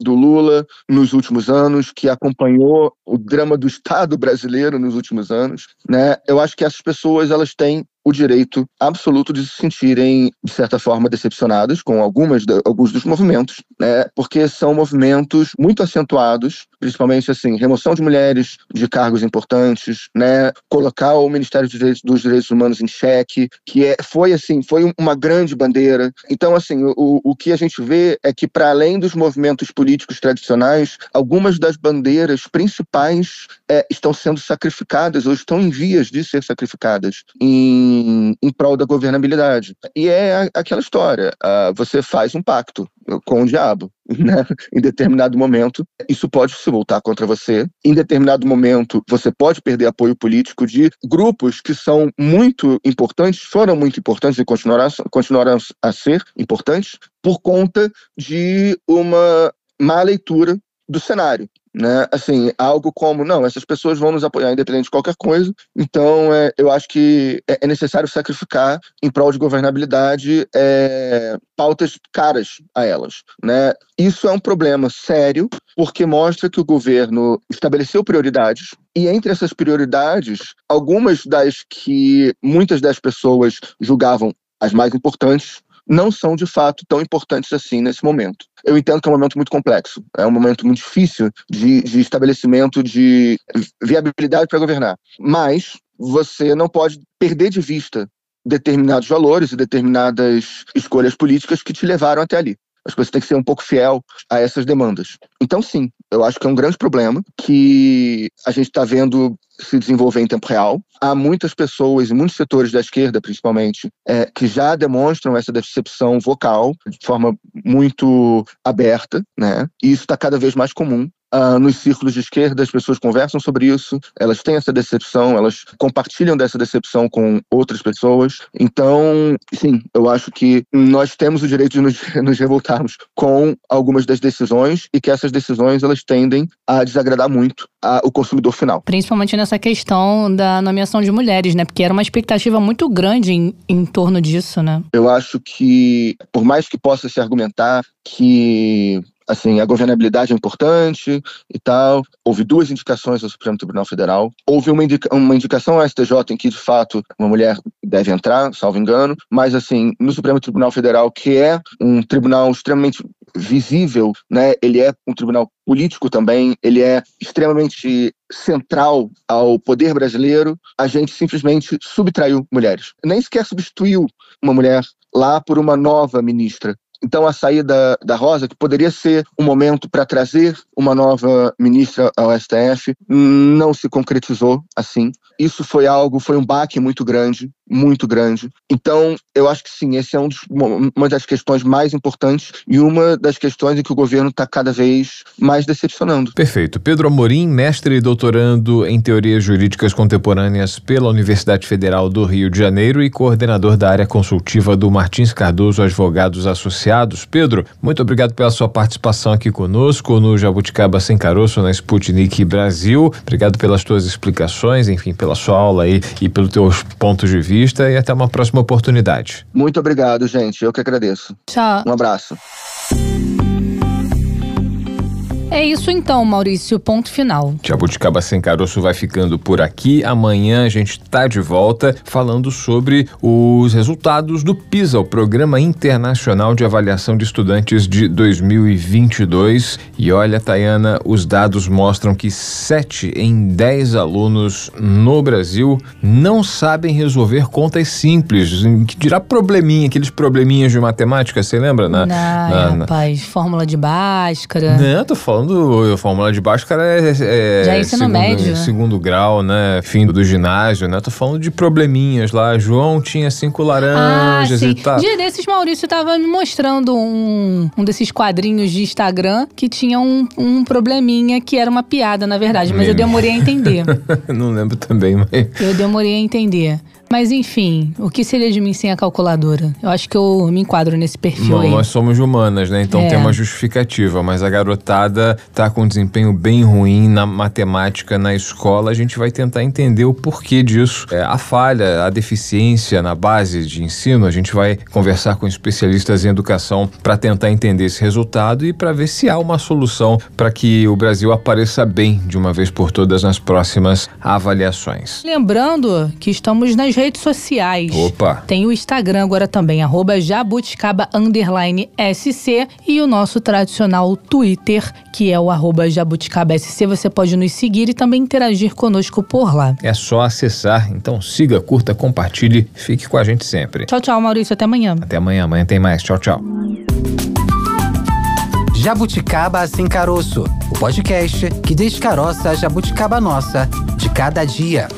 do Lula nos últimos anos, que acompanhou o drama do Estado brasileiro nos últimos anos, né? Eu acho que essas pessoas elas têm o direito absoluto de se sentirem, de certa forma, decepcionadas com algumas alguns dos movimentos, né? porque são movimentos muito acentuados, principalmente assim, remoção de mulheres de cargos importantes, né? colocar o Ministério dos Direitos Humanos em xeque, que é, foi assim, foi uma grande bandeira. Então, assim, o, o que a gente vê é que, para além dos movimentos políticos tradicionais, algumas das bandeiras principais é, estão sendo sacrificadas ou estão em vias de ser sacrificadas em em, prol da governabilidade. E é aquela história: uh, você faz um pacto com o diabo. Né? Em determinado momento, isso pode se voltar contra você. Em determinado momento, você pode perder apoio político de grupos que são muito importantes, foram muito importantes e continuarão a ser importantes, por conta de uma má leitura do cenário né? Assim, algo como, não, essas pessoas vão nos apoiar independente de qualquer coisa, então é, eu acho que é, é necessário sacrificar em prol de governabilidade é, pautas caras a elas, né? Isso é um problema sério, porque mostra que o governo estabeleceu prioridades, e entre essas prioridades, algumas das que muitas das pessoas julgavam as mais importantes, não são de fato tão importantes assim nesse momento. Eu entendo que é um momento muito complexo, é um momento muito difícil de, de estabelecimento de viabilidade para governar, mas você não pode perder de vista determinados valores e determinadas escolhas políticas que te levaram até ali. Que você tem que ser um pouco fiel a essas demandas. Então, sim, eu acho que é um grande problema que a gente está vendo se desenvolver em tempo real. Há muitas pessoas, muitos setores da esquerda, principalmente, é, que já demonstram essa decepção vocal de forma muito aberta, né? E isso está cada vez mais comum. Uh, nos círculos de esquerda, as pessoas conversam sobre isso, elas têm essa decepção, elas compartilham dessa decepção com outras pessoas. Então, sim, eu acho que nós temos o direito de nos, nos revoltarmos com algumas das decisões e que essas decisões elas tendem a desagradar muito a, o consumidor final. Principalmente nessa questão da nomeação de mulheres, né? Porque era uma expectativa muito grande em, em torno disso, né? Eu acho que, por mais que possa se argumentar que assim, a governabilidade é importante e tal. Houve duas indicações ao Supremo Tribunal Federal. Houve uma, indica uma indicação ao STJ em que, de fato, uma mulher deve entrar, salvo engano, mas, assim, no Supremo Tribunal Federal, que é um tribunal extremamente visível, né? Ele é um tribunal político também, ele é extremamente central ao poder brasileiro. A gente simplesmente subtraiu mulheres. Nem sequer substituiu uma mulher lá por uma nova ministra então, a saída da Rosa, que poderia ser um momento para trazer uma nova ministra ao STF, não se concretizou assim. Isso foi algo, foi um baque muito grande, muito grande. Então, eu acho que sim, esse é um dos, uma das questões mais importantes e uma das questões em que o governo está cada vez mais decepcionando. Perfeito. Pedro Amorim, mestre e doutorando em teorias jurídicas contemporâneas pela Universidade Federal do Rio de Janeiro e coordenador da área consultiva do Martins Cardoso Advogados Associados. Pedro, muito obrigado pela sua participação aqui conosco no Jabuticaba Sem Caroço, na Sputnik Brasil. Obrigado pelas tuas explicações, enfim, pela sua aula aí e pelos teus pontos de vista e até uma próxima oportunidade. Muito obrigado, gente. Eu que agradeço. Tchau. Um abraço. É isso então, Maurício. Ponto final. Jabuticaba Sem Caroço vai ficando por aqui. Amanhã a gente está de volta falando sobre os resultados do PISA, o Programa Internacional de Avaliação de Estudantes de 2022. E olha, Tayana, os dados mostram que 7 em 10 alunos no Brasil não sabem resolver contas simples. Que dirá probleminha, aqueles probleminhas de matemática, você lembra? Na, não, na, rapaz, na... fórmula de Bhaskara. Não, tô falando falando Fórmula de baixo, cara, é, é Já é ensino segundo, médio, né? segundo grau, né? Fim do ginásio, né? Tô falando de probleminhas lá. João tinha cinco laranjas ah, sim. e tal. Dia desses, Maurício tava me mostrando um, um desses quadrinhos de Instagram que tinha um, um probleminha que era uma piada, na verdade, mas eu Meme. demorei a entender. Não lembro também, mas. eu demorei a entender. Mas enfim, o que seria de mim sem a calculadora? Eu acho que eu me enquadro nesse perfil Bom, aí. nós somos humanas, né? Então É. tem uma justificativa, mas a garotada tá com um desempenho bem ruim na matemática na escola. A gente vai tentar entender o porquê disso. É, a falha, a deficiência na base de ensino, a gente vai conversar com especialistas em educação para tentar entender esse resultado e para ver se há uma solução para que o Brasil apareça bem de uma vez por todas nas próximas avaliações. Lembrando que estamos nas redes sociais. Opa! Tem o Instagram agora também, arroba jabuticaba underline SC e o nosso tradicional Twitter, que é o arroba jabuticaba SC. Você pode nos seguir e também interagir conosco por lá. É só acessar, então siga, curta, compartilhe, fique com a gente sempre. Tchau, tchau, Maurício. Até amanhã. Até amanhã, amanhã tem mais. Tchau, tchau. Jabuticaba Sem Caroço, o podcast que descaroça a jabuticaba nossa de cada dia.